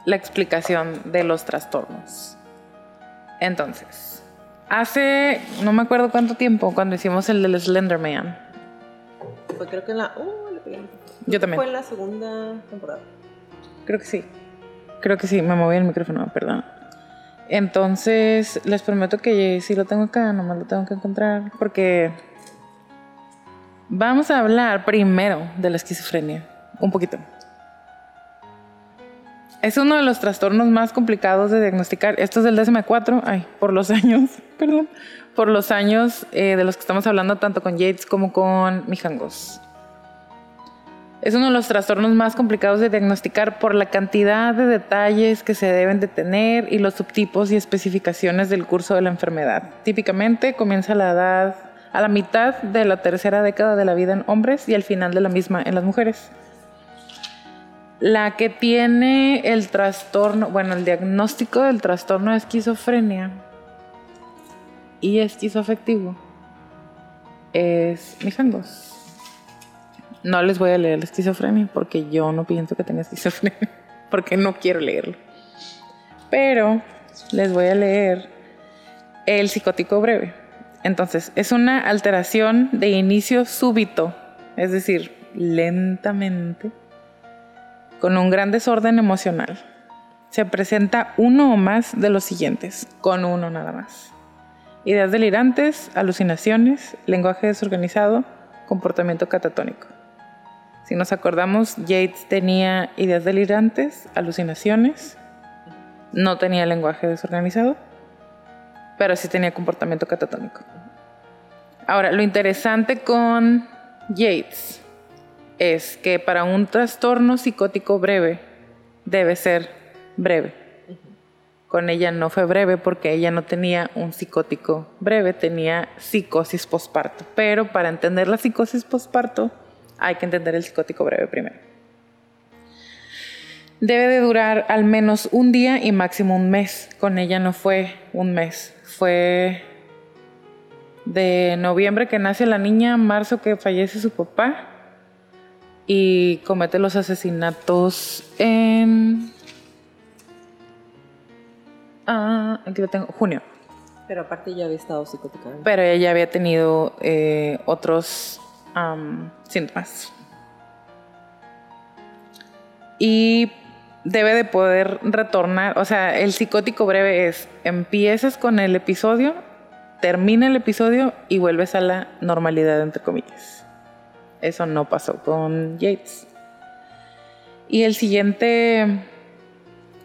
la explicación de los trastornos. Entonces, hace no me acuerdo cuánto tiempo, cuando hicimos el del Slenderman, Fue creo que en la... Uh, le pegué. Yo también. Fue en la segunda temporada. Creo que sí. Creo que sí, me moví el micrófono, perdón. Entonces, les prometo que sí lo tengo acá, nomás lo tengo que encontrar. Porque vamos a hablar primero de la esquizofrenia. Un poquito. Es uno de los trastornos más complicados de diagnosticar. Esto es del DSM-4, ay, por los [laughs] años, perdón, por los años eh, de los que estamos hablando tanto con Yates como con Mijangos. Es uno de los trastornos más complicados de diagnosticar por la cantidad de detalles que se deben de tener y los subtipos y especificaciones del curso de la enfermedad. Típicamente comienza a la edad a la mitad de la tercera década de la vida en hombres y al final de la misma en las mujeres. La que tiene el trastorno, bueno, el diagnóstico del trastorno de esquizofrenia y esquizoafectivo es Mijangos. No les voy a leer la esquizofrenia porque yo no pienso que tenga esquizofrenia, [laughs] porque no quiero leerlo. Pero les voy a leer el psicótico breve. Entonces, es una alteración de inicio súbito, es decir, lentamente, con un gran desorden emocional. Se presenta uno o más de los siguientes, con uno nada más. Ideas delirantes, alucinaciones, lenguaje desorganizado, comportamiento catatónico. Si nos acordamos, Yates tenía ideas delirantes, alucinaciones, no tenía lenguaje desorganizado, pero sí tenía comportamiento catatónico. Ahora, lo interesante con Yates es que para un trastorno psicótico breve debe ser breve. Con ella no fue breve porque ella no tenía un psicótico breve, tenía psicosis posparto. Pero para entender la psicosis posparto hay que entender el psicótico breve primero. Debe de durar al menos un día y máximo un mes. Con ella no fue un mes, fue de noviembre que nace la niña, marzo que fallece su papá y comete los asesinatos en... Ah, aquí lo tengo, junio. Pero aparte ya había estado psicótica. Pero ella ya había tenido eh, otros síntomas. Y debe de poder retornar, o sea, el psicótico breve es, empiezas con el episodio, termina el episodio y vuelves a la normalidad, entre comillas. Eso no pasó con Yates. Y el siguiente,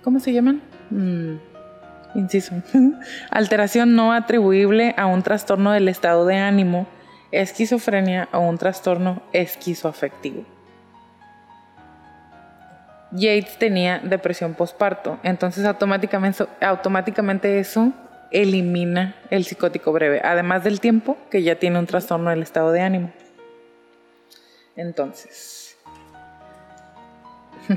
¿cómo se llaman? Mm, inciso. [laughs] Alteración no atribuible a un trastorno del estado de ánimo, esquizofrenia o un trastorno esquizoafectivo. Yates tenía depresión postparto, entonces automáticamente, automáticamente eso elimina el psicótico breve, además del tiempo que ya tiene un trastorno del estado de ánimo. Entonces, [laughs]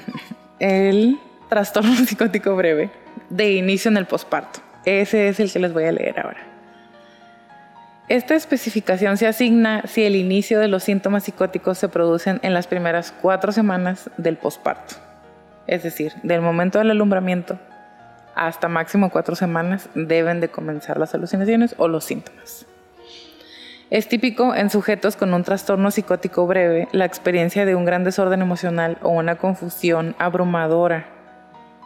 el trastorno [laughs] psicótico breve de inicio en el posparto. Ese es el que les voy a leer ahora. Esta especificación se asigna si el inicio de los síntomas psicóticos se producen en las primeras cuatro semanas del posparto, es decir, del momento del alumbramiento hasta máximo cuatro semanas deben de comenzar las alucinaciones o los síntomas. Es típico en sujetos con un trastorno psicótico breve la experiencia de un gran desorden emocional o una confusión abrumadora,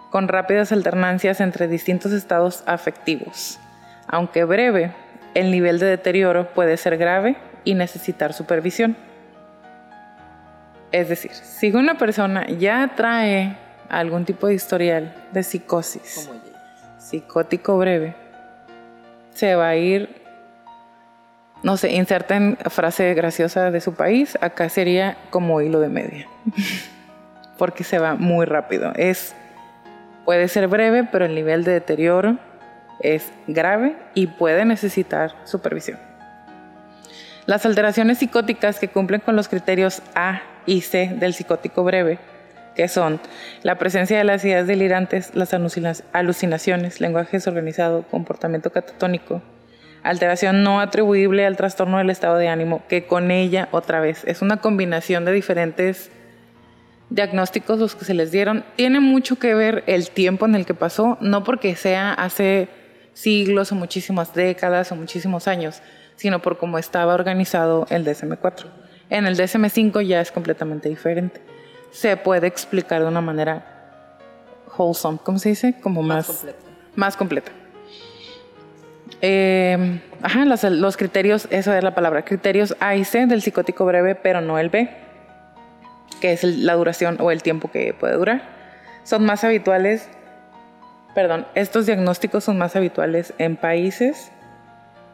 con rápidas alternancias entre distintos estados afectivos. Aunque breve, el nivel de deterioro puede ser grave y necesitar supervisión. Es decir, si una persona ya trae algún tipo de historial de psicosis, psicótico breve, se va a ir, no sé, inserten frase graciosa de su país, acá sería como hilo de media, [laughs] porque se va muy rápido. Es, puede ser breve, pero el nivel de deterioro es grave y puede necesitar supervisión. Las alteraciones psicóticas que cumplen con los criterios A y C del psicótico breve, que son la presencia de las ideas delirantes, las alucinaciones, lenguaje desorganizado, comportamiento catatónico, alteración no atribuible al trastorno del estado de ánimo, que con ella otra vez es una combinación de diferentes diagnósticos los que se les dieron. Tiene mucho que ver el tiempo en el que pasó, no porque sea hace siglos o muchísimas décadas o muchísimos años, sino por cómo estaba organizado el DSM-4. En el DSM-5 ya es completamente diferente. Se puede explicar de una manera wholesome, ¿cómo se dice? Como más, completa. Más completa. Eh, ajá, los, los, criterios, eso es la palabra, criterios A y C del psicótico breve, pero no el B, que es la duración o el tiempo que puede durar. Son más habituales perdón, estos diagnósticos son más habituales en países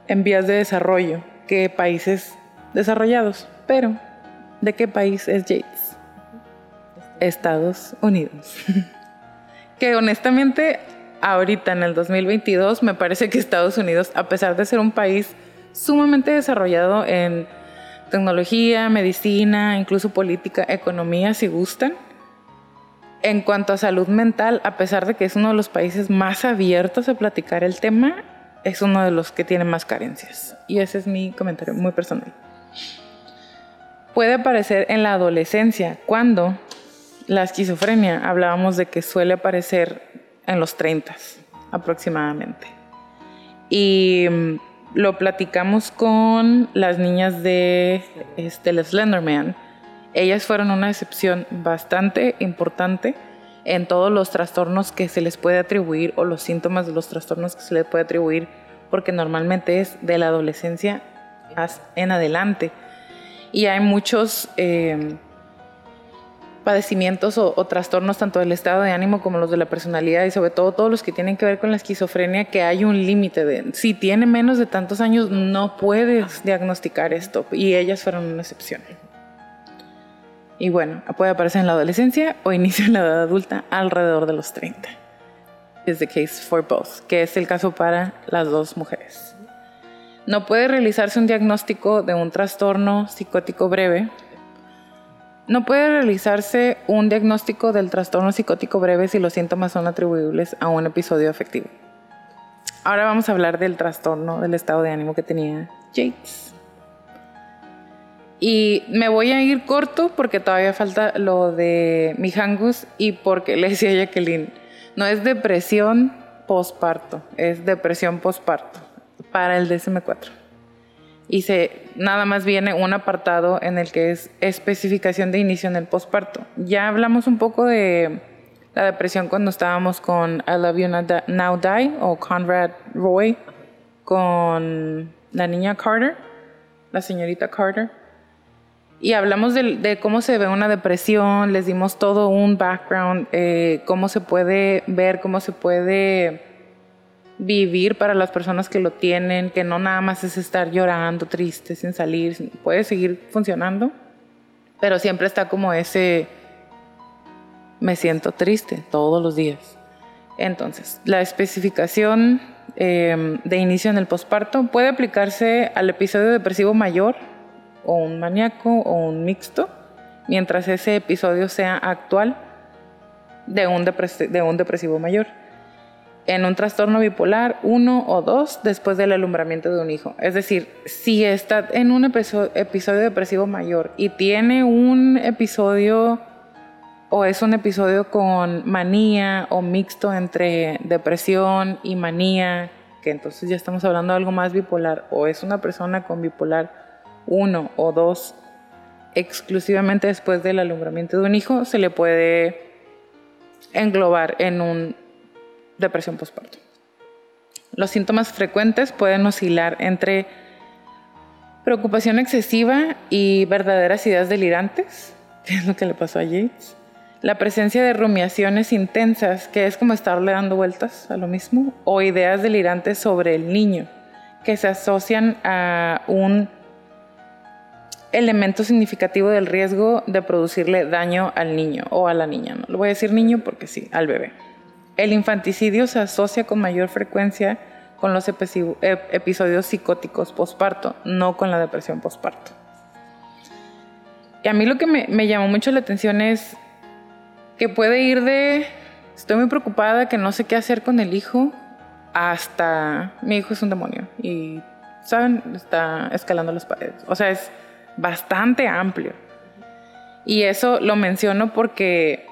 en vías de desarrollo que países desarrollados. Pero, ¿de qué país es Yates? Estados Unidos. [laughs] que honestamente, ahorita en el 2022, me parece que Estados Unidos, a pesar de ser un país sumamente desarrollado en tecnología, medicina, incluso política, economía, si gustan, en cuanto a salud mental, a pesar de que es uno de los países más abiertos a platicar el tema, es uno de los que tiene más carencias. Y ese es mi comentario muy personal. Puede aparecer en la adolescencia, cuando la esquizofrenia hablábamos de que suele aparecer en los 30 aproximadamente. Y mm, lo platicamos con las niñas de este, Slenderman ellas fueron una excepción bastante importante en todos los trastornos que se les puede atribuir o los síntomas de los trastornos que se les puede atribuir, porque normalmente es de la adolescencia en adelante. Y hay muchos eh, padecimientos o, trastornos tanto del estado de ánimo como los de la personalidad y sobre todo todos los que tienen que ver con la esquizofrenia que hay un límite de si tiene menos de tantos años no puedes diagnosticar esto y ellas fueron una excepción. Y bueno, puede aparecer en la adolescencia o inicio en la edad adulta alrededor de los 30. Es the case for both, que es el caso para las dos mujeres. No puede realizarse un diagnóstico de un trastorno psicótico breve. No puede realizarse un diagnóstico del trastorno psicótico breve si los síntomas son atribuibles a un episodio afectivo. Ahora vamos a hablar del trastorno del estado de ánimo que tenía Yates. Y me voy a ir corto porque todavía falta lo de mi hangus y porque le decía a Jacqueline, no es depresión posparto, es depresión posparto para el DSM-4. Y se, nada más viene un apartado en el que es especificación de inicio en el posparto. Ya hablamos un poco de la depresión cuando estábamos con I Love You Now Die o Conrad Roy con la niña Carter, la señorita Carter y hablamos de, cómo se ve una depresión, les dimos todo un background, eh, cómo se puede ver, cómo se puede vivir para las personas que lo tienen, que no nada más es estar llorando, triste, sin salir, puede seguir funcionando, pero siempre está como ese, me siento triste todos los días. Entonces, la especificación eh, de inicio en el posparto puede aplicarse al episodio depresivo mayor, o un maníaco o un mixto, mientras ese episodio sea actual de un, de un depresivo mayor. En un trastorno bipolar 1 o 2 después del alumbramiento de un hijo. Es decir, si está en un episodio, episodio depresivo mayor y tiene un episodio o es un episodio con manía o mixto entre depresión y manía, que entonces ya estamos hablando de algo más bipolar, o es una persona con bipolar 1 o 2 exclusivamente después del alumbramiento de un hijo, se le puede englobar en un depresión postparto. Los síntomas frecuentes pueden oscilar entre preocupación excesiva y verdaderas ideas delirantes, [laughs] que es lo que le pasó a Yates. La presencia de rumiaciones intensas, que es como estarle dando vueltas a lo mismo, o ideas delirantes sobre el niño, que se asocian a un elemento significativo del riesgo de producirle daño al niño o a la niña. No lo voy a decir niño porque sí, al bebé. El infanticidio se asocia con mayor frecuencia con los episodios psicóticos posparto, no con la depresión posparto. Y a mí lo que me, llamó mucho la atención es que puede ir de estoy muy preocupada que no sé qué hacer con el hijo hasta mi hijo es un demonio y, ¿saben? Está escalando las paredes. O sea, es bastante amplio. Y eso lo menciono porque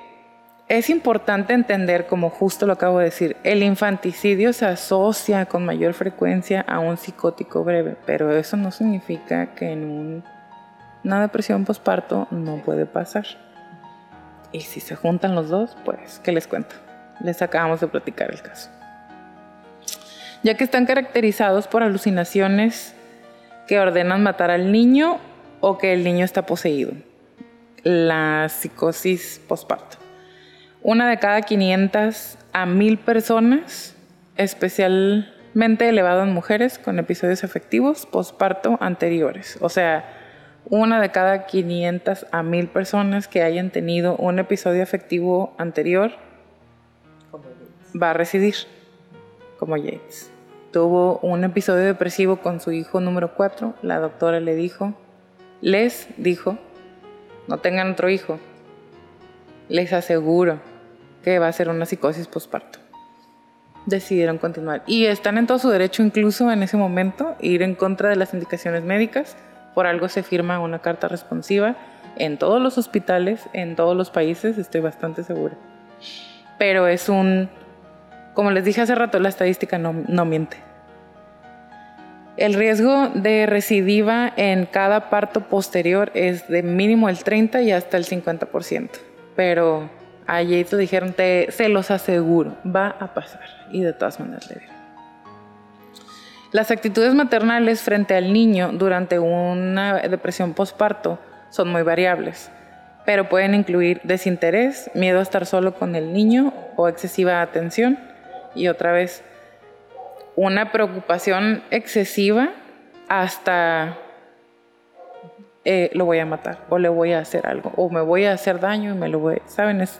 es importante entender, como justo lo acabo de decir, el infanticidio se asocia con mayor frecuencia a un psicótico breve, pero eso no significa que en una depresión postparto no puede pasar. Y si se juntan los dos, pues, ¿qué les cuento? Les acabamos de platicar el caso. Ya que están caracterizados por alucinaciones que ordenan matar al niño o que el niño está poseído. La psicosis postparto una de cada 500 a 1000 personas, especialmente elevado en mujeres con episodios afectivos posparto anteriores. O sea, una de cada 500 a 1000 personas que hayan tenido un episodio afectivo anterior va a residir como Yates. Tuvo un episodio depresivo con su hijo número 4. La doctora le dijo, les dijo, no tengan otro hijo. Les aseguro que va a ser una psicosis postparto. Decidieron continuar. Y están en todo su derecho, incluso en ese momento, ir en contra de las indicaciones médicas. Por algo se firma una carta responsiva en todos los hospitales, en todos los países, estoy bastante segura. Pero es un, como les dije hace rato, la estadística no, no miente. El riesgo de recidiva en cada parto posterior es de mínimo el 30 y hasta el 50%. Pero a Yates dijeron, te, se los aseguro, va a pasar. Y de todas maneras le dieron. Las actitudes maternales frente al niño durante una depresión postparto son muy variables, pero pueden incluir desinterés, miedo a estar solo con el niño o excesiva atención. Y otra vez, una preocupación excesiva hasta eh, lo voy a matar o le voy a hacer algo o me voy a hacer daño y me lo voy, ¿saben? Es,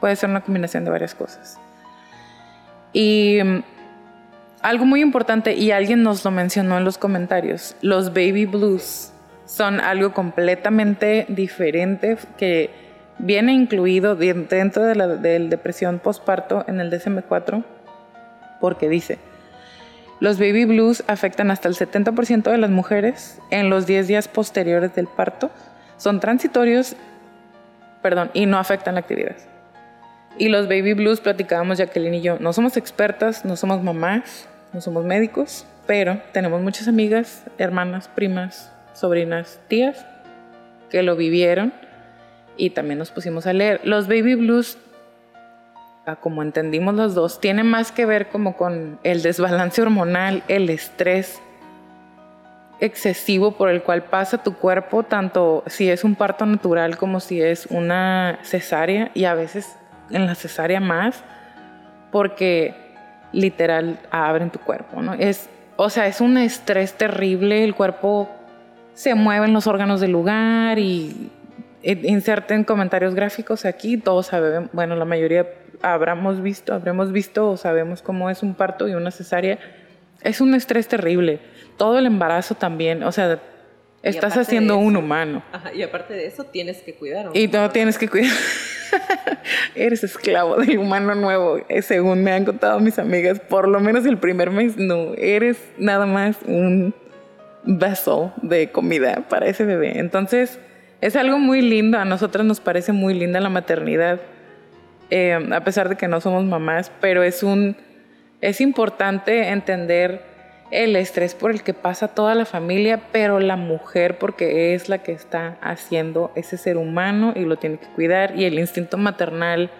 Puede ser una combinación de varias cosas. Y mm, algo muy importante, y alguien nos lo mencionó en los comentarios, los baby blues son algo completamente diferente que viene incluido dentro de la depresión postparto en el DSM-4 porque dice, los baby blues afectan hasta el 70% de las mujeres en los 10 días posteriores del parto, son transitorios, perdón, y no afectan la actividad. Y los baby blues platicábamos Jacqueline y yo. No somos expertas, no somos mamás, no somos médicos, pero tenemos muchas amigas, hermanas, primas, sobrinas, tías que lo vivieron y también nos pusimos a leer. Los baby blues, como entendimos los dos, tienen más que ver como con el desbalance hormonal, el estrés excesivo por el cual pasa tu cuerpo, tanto si es un parto natural como si es una cesárea y a veces en la cesárea más, porque literal abren tu cuerpo, ¿no? Es, o sea, es un estrés terrible, el cuerpo se mueven los órganos del lugar y inserten comentarios gráficos aquí, todos sabemos, bueno, la mayoría habremos visto, habremos visto o sabemos cómo es un parto y una cesárea. Es un estrés terrible. Todo el embarazo también, o sea, estás haciendo un humano. y aparte de eso tienes que cuidar. Y no tienes que cuidar. [laughs] Eres esclavo del humano nuevo, eh, según me han contado mis amigas. Por lo menos el primer mes, no. Eres nada más un vaso de comida para ese bebé. Entonces, es algo muy lindo. A nosotras nos parece muy linda la maternidad, eh, a pesar de que no somos mamás, pero es un. Es importante entender el estrés por el que pasa toda la familia, pero la mujer porque es la que está haciendo ese ser humano y lo tiene que cuidar y el instinto maternal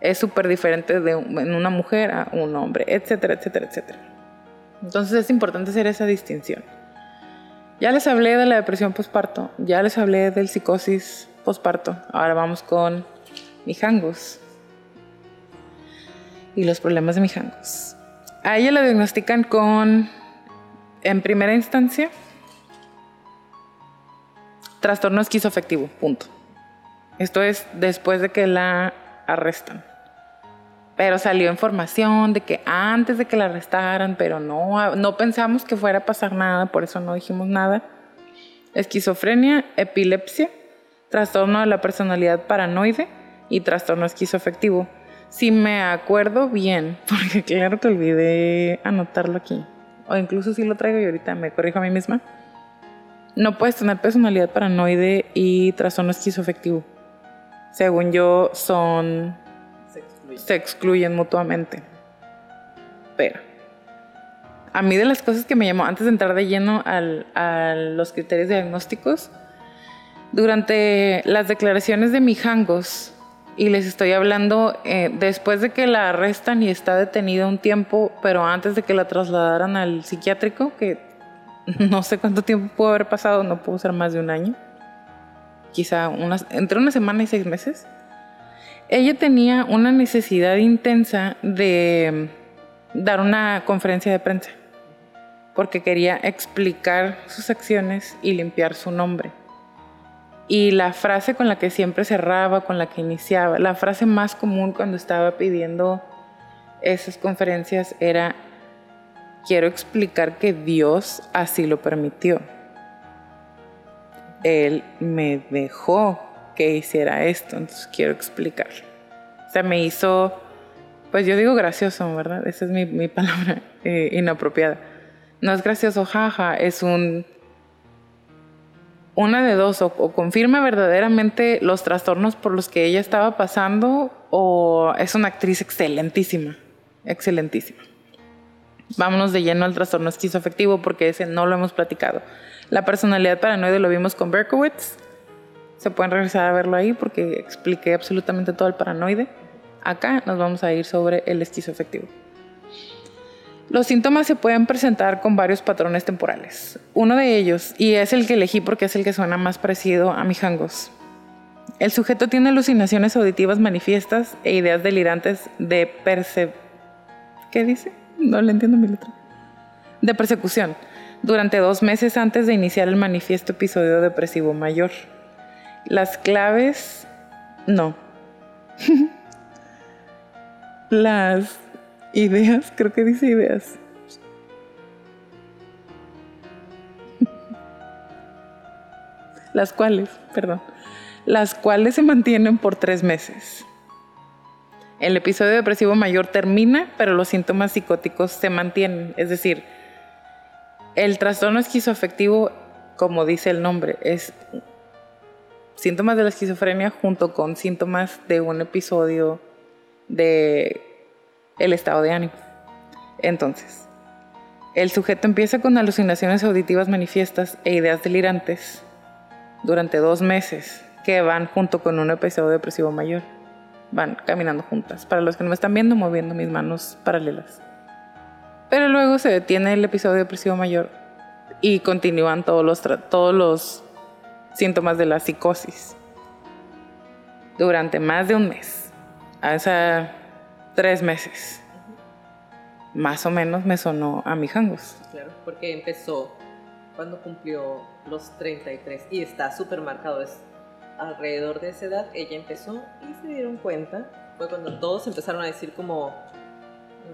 es súper diferente de en una mujer a un hombre, etcétera, etcétera, etcétera. Entonces es importante hacer esa distinción. Ya les hablé de la depresión postparto, ya les hablé del psicosis postparto, ahora vamos con mijangos y los problemas de mijangos. A ella la diagnostican con, en primera instancia, trastorno esquizoafectivo, punto. Esto es después de que la arrestan. Pero salió información de que antes de que la arrestaran, pero no, no pensamos que fuera a pasar nada, por eso no dijimos nada. Esquizofrenia, epilepsia, trastorno de la personalidad paranoide y trastorno esquizoafectivo. Si me acuerdo bien, [laughs] porque claro que olvidé anotarlo aquí, o incluso si lo traigo y ahorita me corrijo a mí misma, no puedes tener personalidad paranoide y trastorno esquizoafectivo. Según yo, son. Se excluyen, mutuamente. Pero. A mí de las cosas que me llamó, antes de entrar de lleno a los criterios diagnósticos, durante las declaraciones de Mijangos, y les estoy hablando eh, después de que la arrestan y está detenida un tiempo, pero antes de que la trasladaran al psiquiátrico, que no sé cuánto tiempo pudo haber pasado, no pudo ser más de un año, quizá entre una semana y seis meses. Ella tenía una necesidad intensa de dar una conferencia de prensa, porque quería explicar sus acciones y limpiar su nombre. Y la frase con la que siempre cerraba, con la que iniciaba, la frase más común cuando estaba pidiendo esas conferencias era, quiero explicar que Dios así lo permitió. Él me dejó que hiciera esto, entonces quiero explicar. O sea, me hizo, pues yo digo gracioso, ¿verdad? Esa es mi, palabra eh, inapropiada. No es gracioso, jaja, es un una de dos, o, confirma verdaderamente los trastornos por los que ella estaba pasando, o es una actriz excelentísima, excelentísima. Vámonos de lleno al trastorno esquizoafectivo porque ese no lo hemos platicado. La personalidad paranoide lo vimos con Berkowitz. Se pueden regresar a verlo ahí porque expliqué absolutamente todo el paranoide. Acá nos vamos a ir sobre el esquizoafectivo. Los síntomas se pueden presentar con varios patrones temporales. Uno de ellos, y es el que elegí porque es el que suena más parecido a mi jangos. El sujeto tiene alucinaciones auditivas manifiestas e ideas delirantes de perse... ¿Qué dice? No le entiendo mi letra. De persecución, durante dos meses antes de iniciar el manifiesto episodio depresivo mayor. Las claves... No. [laughs] Las Ideas, creo que dice ideas. [laughs] Las cuales, perdón, las cuales se mantienen por tres meses. El episodio depresivo mayor termina, pero los síntomas psicóticos se mantienen. Es decir, el trastorno esquizoafectivo, como dice el nombre, es síntomas de la esquizofrenia junto con síntomas de un episodio de el estado de ánimo. Entonces, el sujeto empieza con alucinaciones auditivas manifiestas e ideas delirantes durante dos meses que van junto con un episodio depresivo mayor. Van caminando juntas. Para los que no me están viendo, moviendo mis manos paralelas. Pero luego se detiene el episodio depresivo mayor y continúan todos los, todos los síntomas de la psicosis durante más de un mes. A esa tres meses. Más o menos me sonó a mi jangos. Claro, porque empezó cuando cumplió los 33 y está súper marcado. Es alrededor de esa edad, ella empezó y se dieron cuenta. Fue cuando todos empezaron a decir como...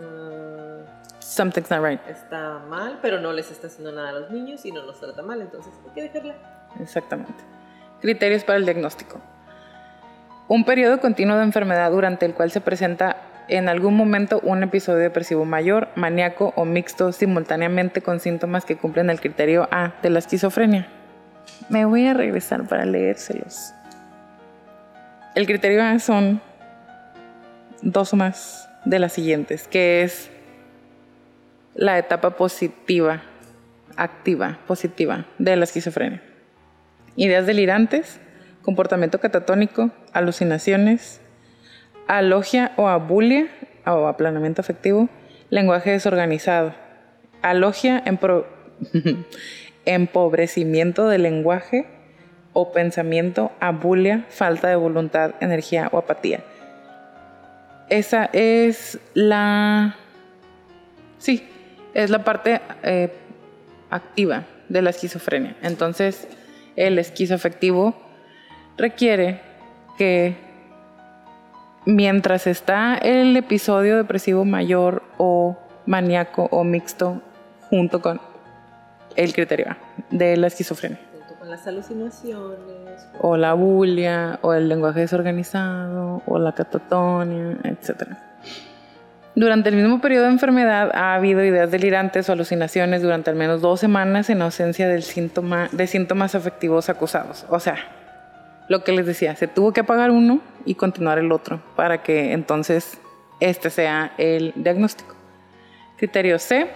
Uh, Something's not right. Está mal, pero no les está haciendo nada a los niños y no los trata mal, entonces hay que dejarla. Exactamente. Criterios para el diagnóstico. Un periodo continuo de enfermedad durante el cual se presenta en algún momento un episodio depresivo mayor, maníaco o mixto simultáneamente con síntomas que cumplen el criterio A de la esquizofrenia. Me voy a regresar para leérselos. El criterio A son dos o más de las siguientes, que es la etapa positiva, activa, positiva de la esquizofrenia. Ideas delirantes, comportamiento catatónico, alucinaciones, alogia o abulia o aplanamiento afectivo, lenguaje desorganizado, alogia, [laughs] empobrecimiento del lenguaje o pensamiento, abulia, falta de voluntad, energía o apatía. Esa es la... Sí, es la parte eh, activa de la esquizofrenia. Entonces, el esquizoafectivo requiere que mientras está el episodio depresivo mayor o maníaco o mixto junto con el criterio de la esquizofrenia. Junto con las alucinaciones. O la bulia, o el lenguaje desorganizado, o la catatonia, etc. Durante el mismo periodo de enfermedad ha habido ideas delirantes o alucinaciones durante al menos dos semanas en ausencia del síntoma, de síntomas afectivos acusados. O sea, lo que les decía, se tuvo que apagar uno y continuar el otro para que entonces este sea el diagnóstico. Criterio C.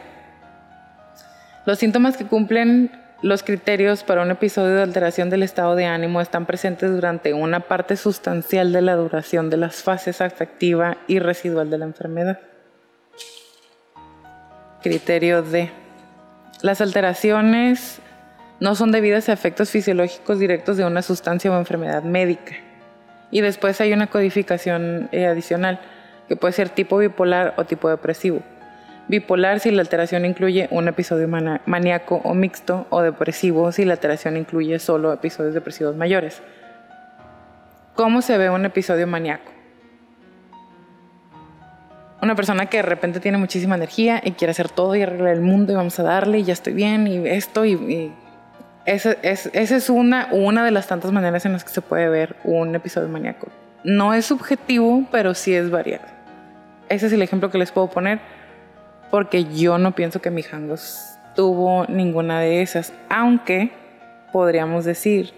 Los síntomas que cumplen los criterios para un episodio de alteración del estado de ánimo están presentes durante una parte sustancial de la duración de las fases afectiva y residual de la enfermedad. Criterio D. Las alteraciones no son debidas a efectos fisiológicos directos de una sustancia o enfermedad médica. Y después hay una codificación eh, adicional, que puede ser tipo bipolar o tipo depresivo. Bipolar si la alteración incluye un episodio maníaco o mixto, o depresivo si la alteración incluye solo episodios depresivos mayores. ¿Cómo se ve un episodio maníaco? Una persona que de repente tiene muchísima energía y quiere hacer todo y arreglar el mundo y vamos a darle y ya estoy bien y esto y esa es, una, de las tantas maneras en las que se puede ver un episodio maníaco. No es subjetivo, pero sí es variado. Ese es el ejemplo que les puedo poner, porque yo no pienso que mi Jangos tuvo ninguna de esas, aunque podríamos decir,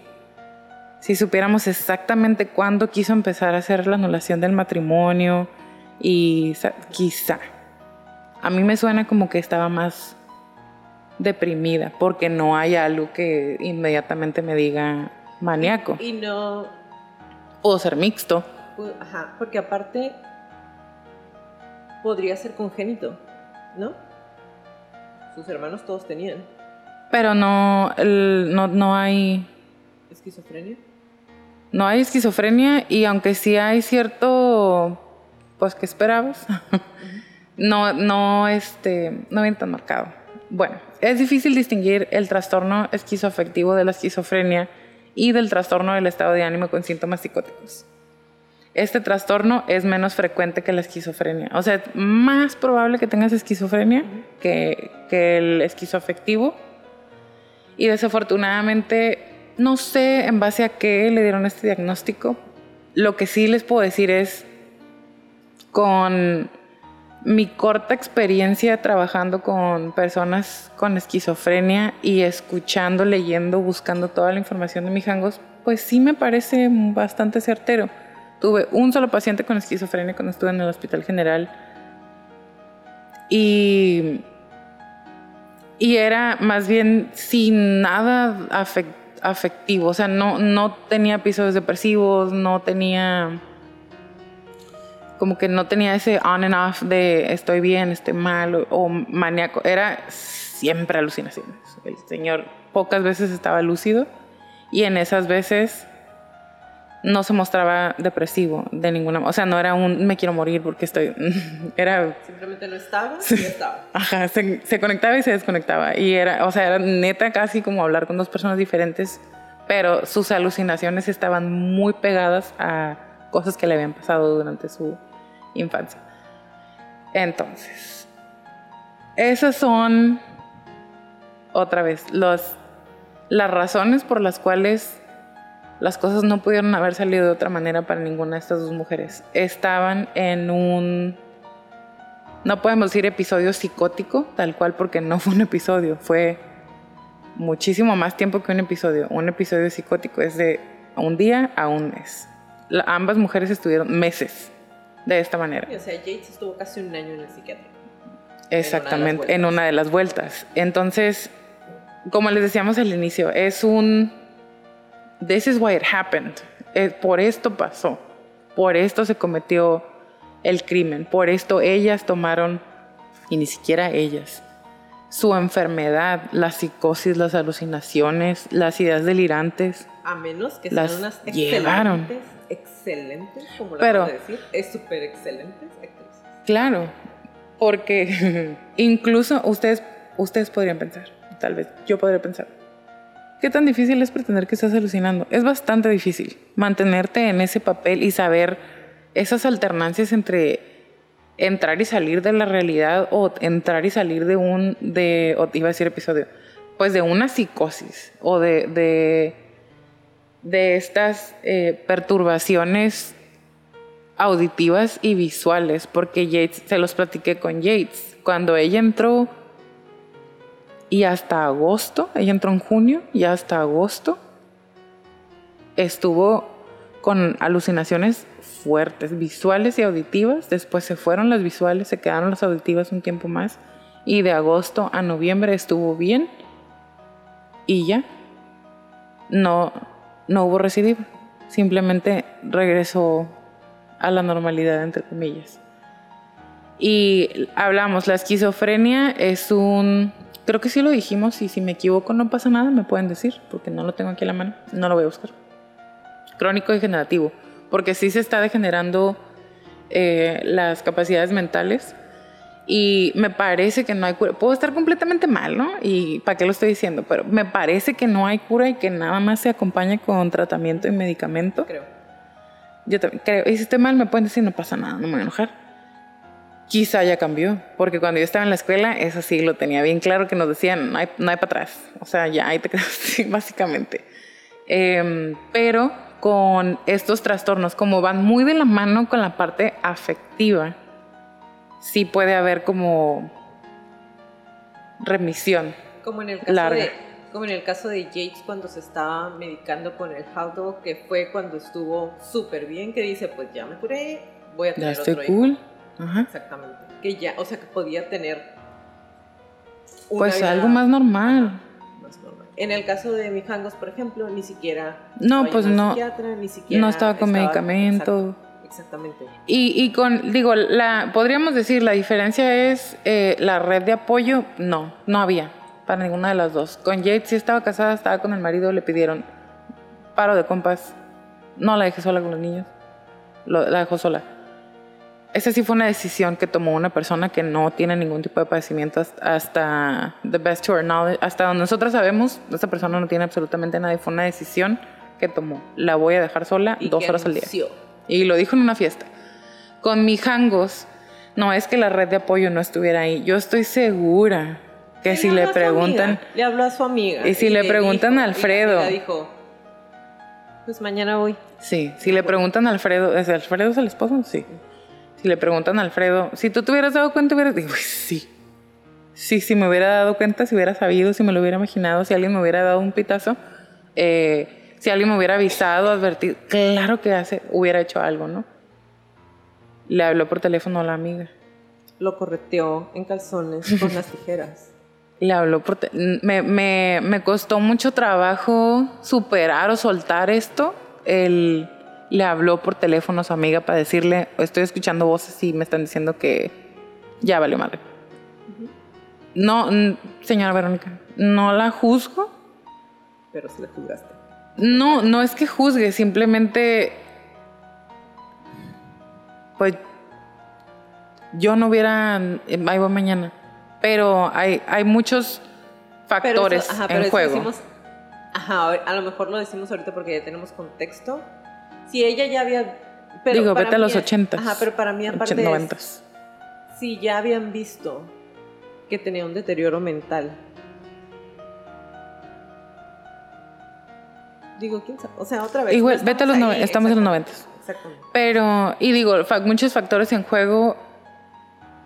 si supiéramos exactamente cuándo quiso empezar a hacer la anulación del matrimonio, y quizá, a mí me suena como que estaba más deprimida porque no hay algo que inmediatamente me diga maníaco. Y no... Puedo ser mixto. Ajá, porque aparte podría ser congénito, ¿no? Sus hermanos todos tenían. Pero no, no, no hay... ¿Esquizofrenia? No hay esquizofrenia y aunque sí hay cierto, pues, ¿qué esperabas? [laughs] no, no, este, no viene tan marcado. Bueno, es difícil distinguir el trastorno esquizoafectivo de la esquizofrenia y del trastorno del estado de ánimo con síntomas psicóticos. Este trastorno es menos frecuente que la esquizofrenia. O sea, es más probable que tengas esquizofrenia que, que el esquizoafectivo. Y desafortunadamente, no sé en base a qué le dieron este diagnóstico. Lo que sí les puedo decir es, con mi corta experiencia trabajando con personas con esquizofrenia y escuchando, leyendo, buscando toda la información de mis hangos, pues sí me parece bastante certero. Tuve un solo paciente con esquizofrenia cuando estuve en el hospital general y, y era más bien sin nada afectivo, o sea, no, no tenía episodios depresivos, no tenía como que no tenía ese on and off de estoy bien, estoy mal o, maníaco. Era siempre alucinaciones. El señor pocas veces estaba lúcido y en esas veces no se mostraba depresivo de ninguna manera. O sea, no era un me quiero morir porque estoy. [laughs] Era. Simplemente no estaba y estaba. Ajá, se, se, conectaba y se desconectaba. Y era, o sea, era neta casi como hablar con dos personas diferentes, pero sus alucinaciones estaban muy pegadas a cosas que le habían pasado durante su infancia. Entonces, esas son, otra vez, las razones por las cuales las cosas no pudieron haber salido de otra manera para ninguna de estas dos mujeres. Estaban en un, no podemos decir episodio psicótico, tal cual, porque no fue un episodio, fue muchísimo más tiempo que un episodio. Un episodio psicótico es de un día a un mes. Ambas mujeres estuvieron meses de esta manera. O sea, Yates estuvo casi un año en el psiquiatra. Exactamente, en vueltas. una de las vueltas. Entonces, como les decíamos al inicio, es un This is why it happened. Eh, por esto pasó. Por esto se cometió el crimen. Por esto ellas tomaron, y ni siquiera ellas, su enfermedad, la psicosis, las alucinaciones, las ideas delirantes. A menos que Las sean unas llevaron. excelentes, excelentes, como lo Pero- acabo de decir, es súper excelentes actrices. Claro, porque [laughs] incluso ustedes, ustedes podrían pensar, tal vez yo podría pensar, ¿qué tan difícil es pretender que estás alucinando? Es bastante difícil mantenerte en ese papel y saber esas alternancias entre entrar y salir de la realidad o entrar y salir de un, de, iba a decir episodio, pues de una psicosis o de, de, de estas eh, perturbaciones auditivas y visuales, porque Yates, se los platiqué con Yates, cuando ella entró y hasta agosto, ella entró en junio y hasta agosto estuvo con alucinaciones fuertes, visuales y auditivas, después se fueron las visuales, se quedaron las auditivas un tiempo más y de agosto a noviembre estuvo bien y ya. No, no hubo recidiva, simplemente regresó a la normalidad, entre comillas. Y hablamos, la esquizofrenia es un, creo que sí lo dijimos y si me equivoco no pasa nada, me pueden decir, porque no lo tengo aquí a la mano, no lo voy a buscar. Crónico degenerativo, porque sí se está degenerando eh, las capacidades mentales y me parece que no hay cura. Puedo estar completamente mal, ¿no? Y para qué lo estoy diciendo, pero me parece que no hay cura y que nada más se acompaña con tratamiento y medicamento. Creo. Yo también creo. Y si estoy mal, me pueden decir, no pasa nada, no me voy a enojar. Quizá ya cambió, porque cuando yo estaba en la escuela, eso sí lo tenía bien claro que nos decían, no hay, no hay para atrás. O sea, ya ahí te [laughs] quedas, sí, básicamente. Em, pero con estos trastornos, como van muy de la mano con la parte afectiva, sí puede haber como remisión. Como en el caso Larga. de como en el caso de Yates cuando se estaba medicando con el Haldol, que fue cuando estuvo súper bien, que dice, pues ya me curé, voy a Ya tener estoy otro hijo. cool. Ajá. Exactamente. Que ya, o sea, que podía tener una Pues vida algo más normal. más normal. En el caso de Mijangos, por ejemplo, ni siquiera No, estaba pues no. psiquiatra, ni siquiera No estaba con medicamento. Exacto, exactamente. Y, y con, digo, la, podríamos decir, la diferencia es eh, la red de apoyo, no, no había para ninguna de las dos. Con Jade sí estaba casada, estaba con el marido, le pidieron paro de compas, no la dejé sola con los niños, lo- la dejó sola. Esa sí fue una decisión que tomó una persona que no tiene ningún tipo de padecimiento hasta, hasta the best to our knowledge, hasta donde nosotros sabemos, esta persona no tiene absolutamente nada y fue una decisión que tomó. La voy a dejar sola Y dos horas al día. Y lo dijo en una fiesta. Con mi jangos, no es que la red de apoyo no estuviera ahí. Yo estoy segura que si le preguntan, amiga, le habló a su amiga. Y si le preguntan a dijo- y la Alfredo. dijo, pues mañana voy. sí, si le preguntan a Alfredo, ¿es Alfredo es el esposo? Sí. Si le preguntan a Alfredo, si tú te hubieras dado cuenta, hubieras dicho, "Pues sí. Sí, si me hubiera dado cuenta, si hubiera sabido, si me lo hubiera imaginado, si alguien me hubiera dado un pitazo, eh, si alguien me hubiera avisado, advertido, claro que hace, hubiera hecho algo, ¿no? Le habló por teléfono a la amiga. Lo correteó en calzones con las [laughs] tijeras. Le habló por me, me, me costó mucho trabajo superar o soltar esto. Él le habló por teléfono a su amiga para decirle, estoy escuchando voces y me están diciendo que ya valió madre. No, señora Verónica, no la juzgo. Pero se le juzgaste. No, no es que juzgue, simplemente, pues, yo no hubiera, eh, ahí voy mañana, pero hay, hay muchos factores eso- ajá, pero en juego. decimos- ajá, a lo mejor lo decimos ahorita porque ya tenemos contexto. Si ella ya había... Pero Digo, vete a los es- ochentas. Ajá, pero para mí aparte och- es- noventas. si ya habían visto que tenía un deterioro mental, Digo, quién sabe. O sea, otra vez. Igual, no vete a los ahí, estamos en los noventas. Exactamente. Pero, y digo, muchos factores en juego.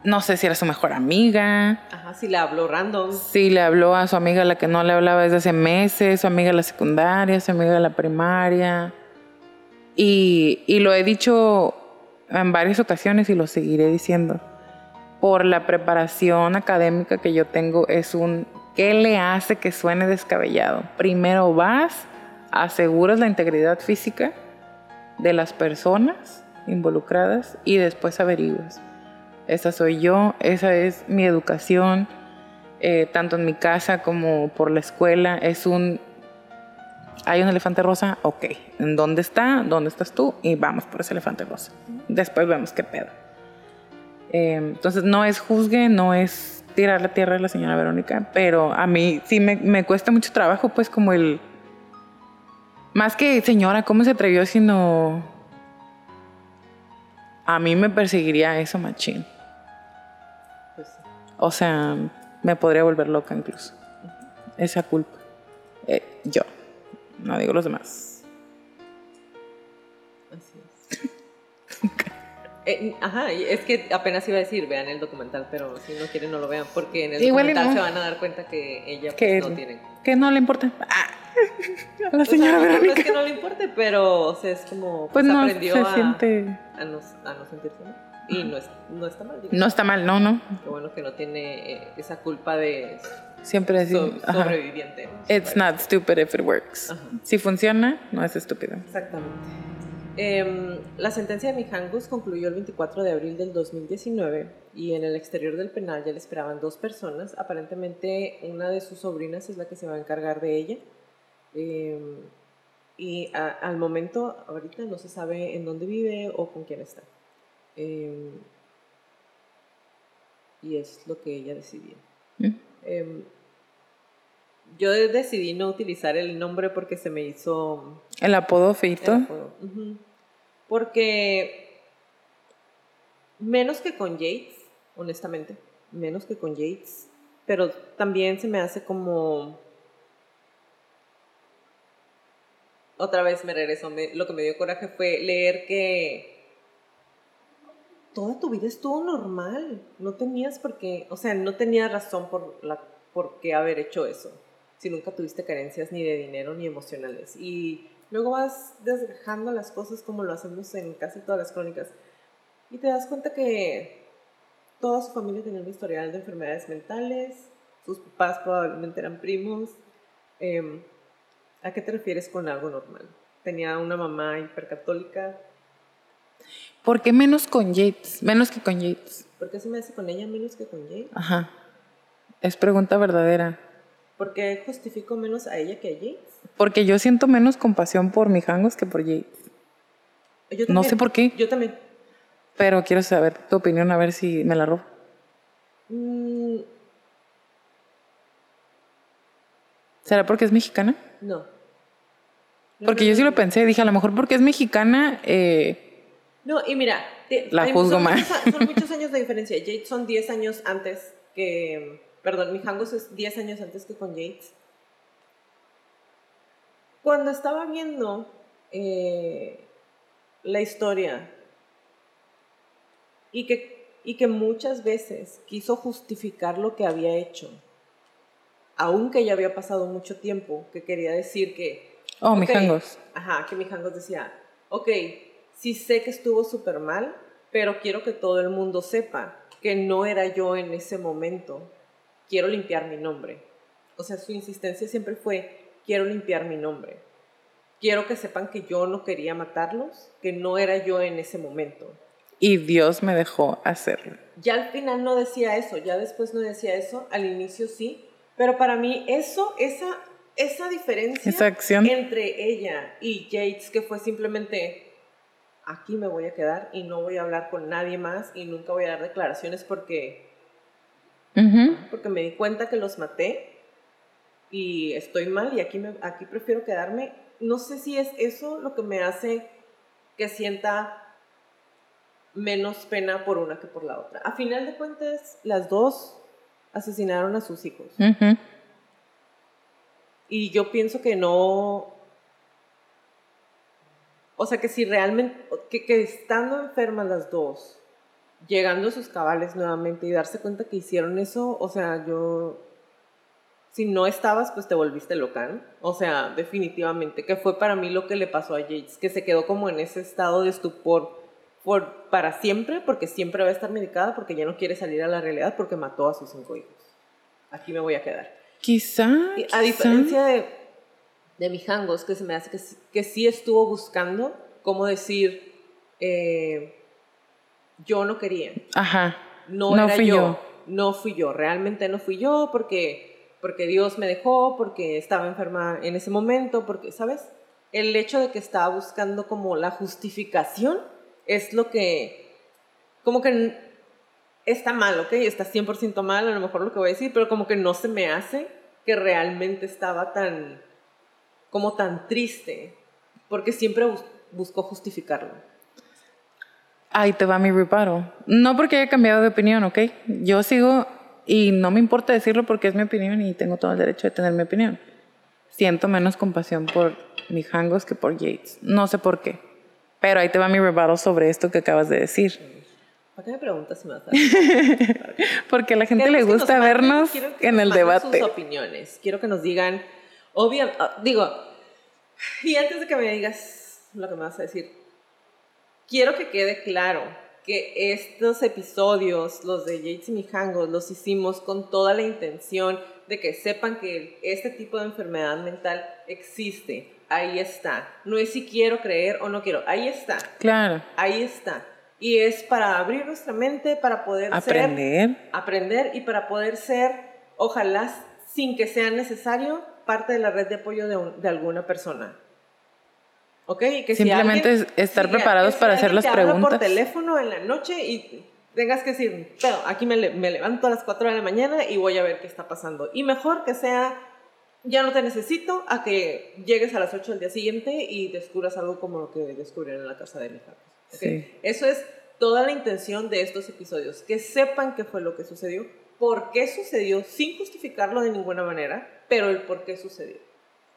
No sé si era su mejor amiga, Ajá, si le habló random. si le habló a su amiga a la que no le hablaba desde hace meses, su amiga de la secundaria, su amiga de la primaria. Y, y lo he dicho en varias ocasiones y lo seguiré diciendo. Por la preparación académica que yo tengo, es un ¿qué le hace que suene descabellado? Primero vas, aseguras la integridad física de las personas involucradas y después averiguas. Esa soy yo, esa es mi educación, eh, tanto en mi casa como por la escuela. Es un, hay un elefante rosa, ok, ¿en dónde está? ¿Dónde estás tú? Y vamos por ese elefante rosa. Después vemos qué pedo. Eh, entonces no es juzgue, no es tirar la tierra a la señora Verónica, pero a mí sí me, me cuesta mucho trabajo, pues como el... Más que señora, ¿cómo se atrevió? Sino... A mí me perseguiría eso, machín. Pues sí. O sea, me podría volver loca incluso. Esa culpa. Eh, yo. No digo los demás. Así es. [laughs] Eh, ajá, es que apenas iba a decir, vean el documental, pero si no quieren no lo vean, porque en el Igual documental no. se van a dar cuenta que ella pues, Que- no tiene. Que no le importa. Ah. A [laughs] la O sea, señora no, Verónica. es que no le importe, pero o sea, es como Pues pues, no aprendió se a, siente. a, no, a no sentirse mal. Y no, es- no está mal. digo. No está mal, no, no. Qué bueno que no tiene eh, esa culpa de Siempre decir. so- sobreviviente. It's not stupid if it works. Ajá. Si funciona, no es estúpido. Exactamente. Em, la sentencia de Mijangus concluyó el 24 de abril del 2019 y en el exterior del penal ya le esperaban dos personas. Aparentemente una de sus sobrinas es la que se va a encargar de ella. Em, y a- al momento, ahorita no se sabe en dónde vive o con quién está. Em, y es lo que ella decidió. ¿Mm? Em, yo decidí no utilizar el nombre porque se me hizo El apodo feito. el apodo. Ujú. Porque menos que con Yates, honestamente, menos que con Yates, pero también se me hace como otra vez me regresó, lo que me dio coraje fue leer que toda tu vida estuvo normal, no tenías por qué, o sea, no tenías razón por, la, por qué haber hecho eso, si nunca tuviste carencias ni de dinero ni emocionales. Y luego vas desgajando las cosas como lo hacemos en casi todas las crónicas y te das cuenta que toda su familia tenía un historial de enfermedades mentales, sus papás probablemente eran primos. Em, ¿A qué te refieres con algo normal? Tenía una mamá hipercatólica. ¿Por qué menos con Yates? Menos que con Yates. ¿Por qué se me hace con ella menos que con Jay? Ajá. Es pregunta verdadera. ¿Por qué justifico menos a ella que a Yates? Porque yo siento menos compasión por mijangos que por Yates. Yo No sé por qué. Yo también. Pero quiero saber tu opinión, a ver si me la robo. Mm, ¿Será porque es mexicana? no. Porque no, yo sí lo pensé. Dije, a lo mejor porque es mexicana. eh, No, y mira, te- La juzgo son mal. muchos a- son muchos [laughs] años de diferencia. Yates son 10 años antes que. Perdón, Mijangos es 10 años antes que con Yates. Cuando estaba viendo eh, la historia y que, y que muchas veces quiso justificar lo que había hecho, aunque ya había pasado mucho tiempo, que quería decir que Oh, Ok. mijangos. Ajá, que Mijangos decía, ok, sí sé que estuvo súper mal, pero quiero que todo el mundo sepa que no era yo en ese momento. Quiero limpiar mi nombre. O sea, su insistencia siempre fue, quiero limpiar mi nombre. Quiero que sepan que yo no quería matarlos, que no era yo en ese momento. Y Dios me dejó hacerlo. Ya al final no decía eso, ya después no decía eso, al inicio sí, pero para mí eso, esa, esa diferencia Esa acción. entre ella y Yates, que fue simplemente, aquí me voy a quedar y no voy a hablar con nadie más y nunca voy a dar declaraciones porque, porque me di cuenta que los maté y estoy mal y aquí, me, aquí prefiero quedarme. No sé si es eso lo que me hace que sienta menos pena por una que por la otra. A final de cuentas, las dos asesinaron a sus hijos. Ujú. Y yo pienso que no, O sea, que si realmente, que, estando enfermas las dos, llegando a sus cabales nuevamente y darse cuenta que hicieron eso, o sea, yo, si no estabas, pues te volviste loca, ¿no? O sea, definitivamente, que fue para mí lo que le pasó a Yates, que se quedó como en ese estado de estupor por, para siempre, porque siempre va a estar medicada, porque ya no quiere salir a la realidad, porque mató a sus cinco hijos. Aquí me voy a quedar. Quizá. A diferencia de, de Mijangos, que se me hace que, sí- que sí estuvo buscando cómo decir, eh, yo no quería, Ajá. no, No era fui yo, yo. no fui yo, realmente no fui yo porque, porque Dios me dejó, porque estaba enferma en ese momento, porque, ¿sabes? El hecho de que estaba buscando como la justificación es lo que, como que está mal, ¿ok? Está 100% mal, a lo mejor lo que voy a decir, pero como que no se me hace que realmente estaba tan, como tan triste, porque siempre bus- buscó justificarlo. Ahí te va mi rebuttal. No porque haya cambiado de opinión, ¿ok? Yo sigo, y no me importa decirlo porque es mi opinión y tengo todo el derecho de tener mi opinión. Siento menos compasión por Mijangos que por Yates. No sé por qué. Pero ahí te va mi rebuttal sobre esto que acabas de decir. ¿Para qué me preguntas si me vas a dar? [laughs] Porque a la gente le gusta manden- vernos en el debate. Sus opiniones. Quiero que nos digan, obvio, ah, digo, y antes de que me digas lo que me vas a decir, quiero que quede claro que estos episodios, los de Yates y Mijangos, los hicimos con toda la intención de que sepan que este tipo de enfermedad mental existe. Ahí está. No es si quiero creer o no quiero. Ahí está. Claro. Ahí está. Y es para abrir nuestra mente, para poder ser Aprender. aprender y para poder ser, ojalá sin que sea necesario, parte de la red de apoyo de, un- de alguna persona. ¿Ok? Y que si Simplemente alguien- estar preparados para hacer las te habla preguntas. por teléfono en la noche y tengas que decir, pero aquí me, le- me levanto a las 4 de la mañana y voy a ver qué está pasando. Y mejor que sea, ya no te necesito, a que llegues a las 8 del día siguiente y descubras algo como lo que descubrieron en la casa de mi hija. Sí. Eso es toda la intención de estos episodios, que sepan qué fue lo que sucedió, por qué sucedió, sin justificarlo de ninguna manera, pero el por qué sucedió.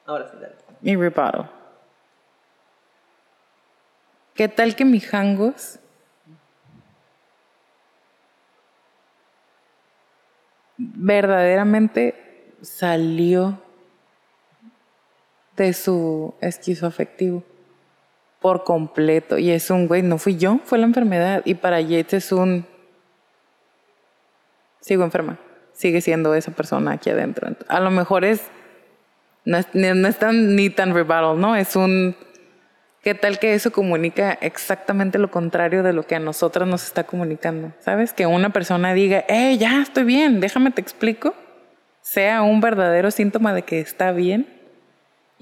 Ahora sí, dale. Mi rebuttal. ¿Qué tal que Mijangos verdaderamente salió de su esquizoafectivo por completo? Y es un, güey, no fui yo, fue la enfermedad. Y para Yates es un, sigo enferma, sigue siendo esa persona aquí adentro. A lo mejor es, no es, tan, ni tan rebuttal, ¿no? Es un, ¿qué tal que eso comunica exactamente lo contrario de lo que a nosotras nos está comunicando? ¿Sabes? Que una persona diga, hey, ya estoy bien, déjame te explico, sea un verdadero síntoma de que está bien.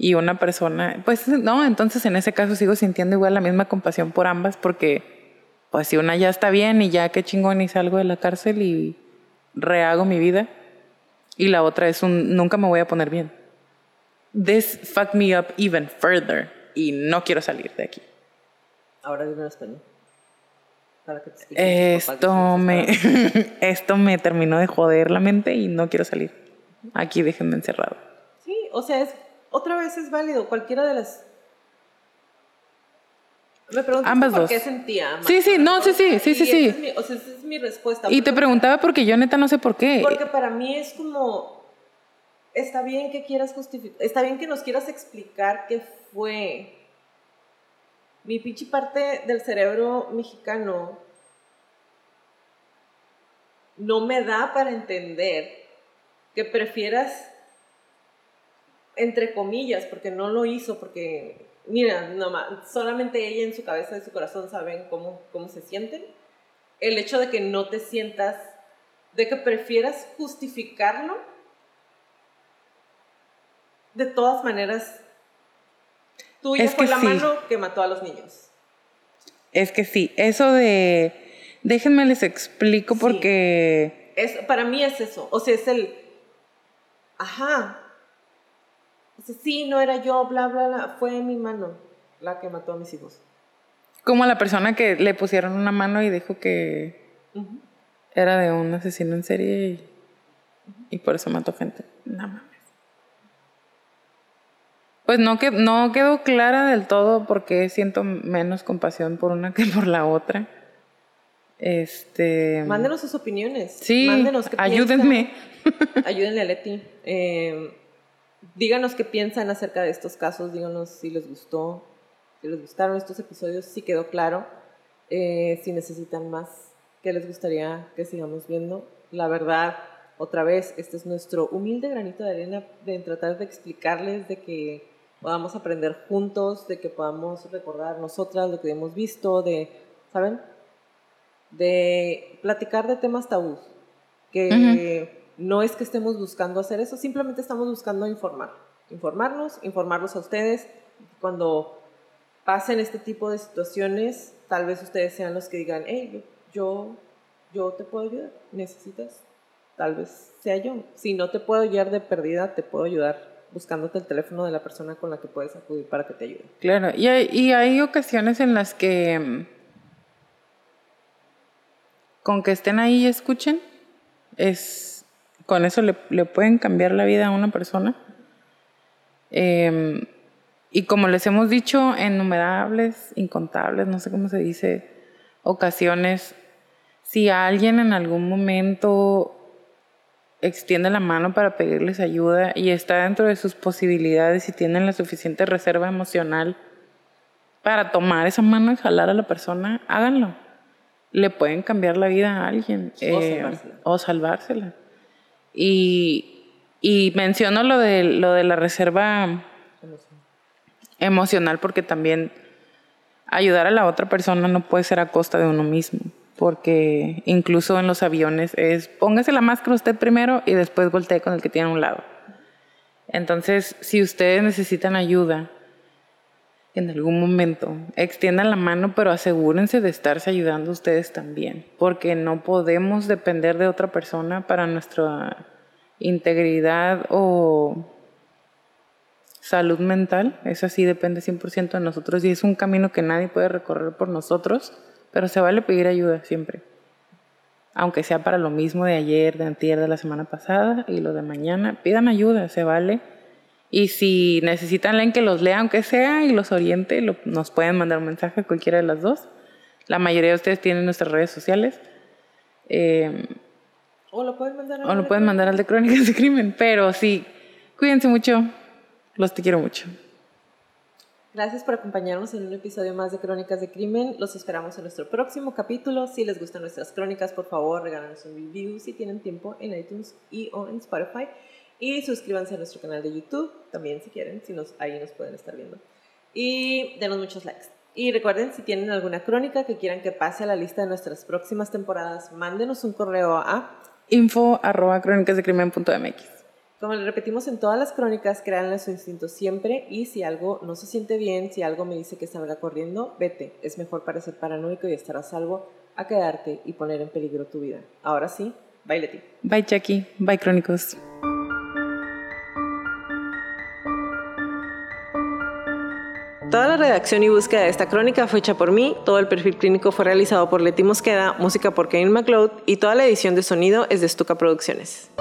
Y una persona, pues no, entonces en ese caso sigo sintiendo igual la misma compasión por ambas porque, pues si una ya está bien y ya qué chingón y salgo de la cárcel y rehago mi vida. Y la otra es un, nunca me voy a poner bien. This fucked me up even further y no quiero salir de aquí. Ahora dime en español. Para que te Esto me, [laughs] esto me terminó de joder la mente y no quiero salir. Aquí déjenme encerrado. Sí, o sea, es, otra vez es válido, cualquiera de las... Me Ambas por dos. qué sentía. más Sí, sí, no, sí, sí, sí, sí, sí. es mi- o sea, esa es mi respuesta. Y te preguntaba porque yo neta no sé por qué. Porque para mí es como, está bien que quieras justificar, está bien que nos quieras explicar qué fue. Mi pinche parte del cerebro mexicano no me da para entender que prefieras, entre comillas, porque no lo hizo, porque, mira, no ma- solamente ella en su cabeza y su corazón saben cómo, cómo se sienten. El hecho de que no te sientas de que prefieras justificarlo, de todas maneras, tuya Es fue que la sí. mano que mató a los niños. Es que sí, eso de... Déjenme les explico Sí. porque... Es, para mí es eso, o sea, es el, ajá, sea, sí, no era yo, bla, bla, bla, fue mi mano la que mató a mis hijos. Como la persona que le pusieron una mano y dijo que era de un asesino en serie y, y por eso mató gente. No mames. Pues no, que, no quedó clara del todo porque siento menos compasión por una que por la otra. Este. Mándenos sus opiniones. Sí, Mándenos qué ayúdenme. piensan. Ayúdenle a Leti. Eh, díganos qué piensan acerca de estos casos. Díganos si les gustó, si les gustaron estos episodios, si quedó claro. Eh, si necesitan más, qué les gustaría que sigamos viendo. La verdad, otra vez, este es nuestro humilde granito de arena de tratar de explicarles de que podamos aprender juntos, de que podamos recordar nosotras lo que hemos visto, de, ¿saben? De platicar de temas tabús, que no es que estemos buscando hacer eso, simplemente estamos buscando informar, informarnos, informarlos a ustedes. Cuando pasen este tipo de situaciones, tal vez ustedes sean los que digan, hey, yo, yo te puedo ayudar, necesitas, tal vez sea yo. Si no te puedo ayudar de perdida, te puedo ayudar buscándote el teléfono de la persona con la que puedes acudir para que te ayude. Claro, y hay, y hay ocasiones en las que con que estén ahí y escuchen, es, con eso le, le pueden cambiar la vida a una persona. Em, y como les hemos dicho en innumerables, incontables, no sé cómo se dice, ocasiones, si alguien en algún momento extiende la mano para pedirles ayuda y está dentro de sus posibilidades y tienen la suficiente reserva emocional para tomar esa mano y jalar a la persona, háganlo. Le pueden cambiar la vida a alguien O eh, salvársela. o salvársela. Y, y menciono lo de, lo de la reserva emocional porque también ayudar a la otra persona no puede ser a costa de uno mismo, porque incluso en los aviones es póngase la máscara usted primero y después voltee con el que tiene a un lado. Entonces, si ustedes necesitan ayuda en algún momento, extiendan la mano, pero asegúrense de estarse ayudando ustedes también, porque no podemos depender de otra persona para nuestra integridad o salud mental, eso sí depende 100% de nosotros y es un camino que nadie puede recorrer por nosotros, pero se vale pedir ayuda siempre. Aunque sea para lo mismo de ayer, de antier, de la semana pasada y lo de mañana, pidan ayuda, se vale. Y si necesitan alguien que los lea, aunque sea, y los oriente, lo- nos pueden mandar un mensaje a cualquiera de las dos. La mayoría de ustedes tienen nuestras redes sociales. Eh, O lo pueden mandar a o lo pueden mandar al de Crónicas de Crimen. Pero sí, cuídense mucho. Los te quiero mucho. Gracias por acompañarnos en un episodio más de Crónicas de Crimen. Los esperamos en nuestro próximo capítulo. Si les gustan nuestras crónicas, por favor, regálanos un review si tienen tiempo en iTunes y o en Spotify. Y suscríbanse a nuestro canal de YouTube también si quieren, si nos, ahí nos pueden estar viendo. Y denos muchos likes. Y recuerden, si tienen alguna crónica que quieran que pase a la lista de nuestras próximas temporadas, mándenos un correo a Info arroba crónicasdecrimen.mx. Como le repetimos en todas las crónicas, créanle su instinto siempre y si algo no se siente bien, si algo me dice que salga corriendo, vete. Es mejor parecer paranoico y estar a salvo a quedarte y poner en peligro tu vida. Ahora sí, baile ti. Bye, Jackie. Bye, Crónicos. Toda la redacción y búsqueda de esta crónica fue hecha por mí, todo el perfil clínico fue realizado por Leti Mosqueda, música por Kevin McLeod y toda la edición de sonido es de Stuka Producciones.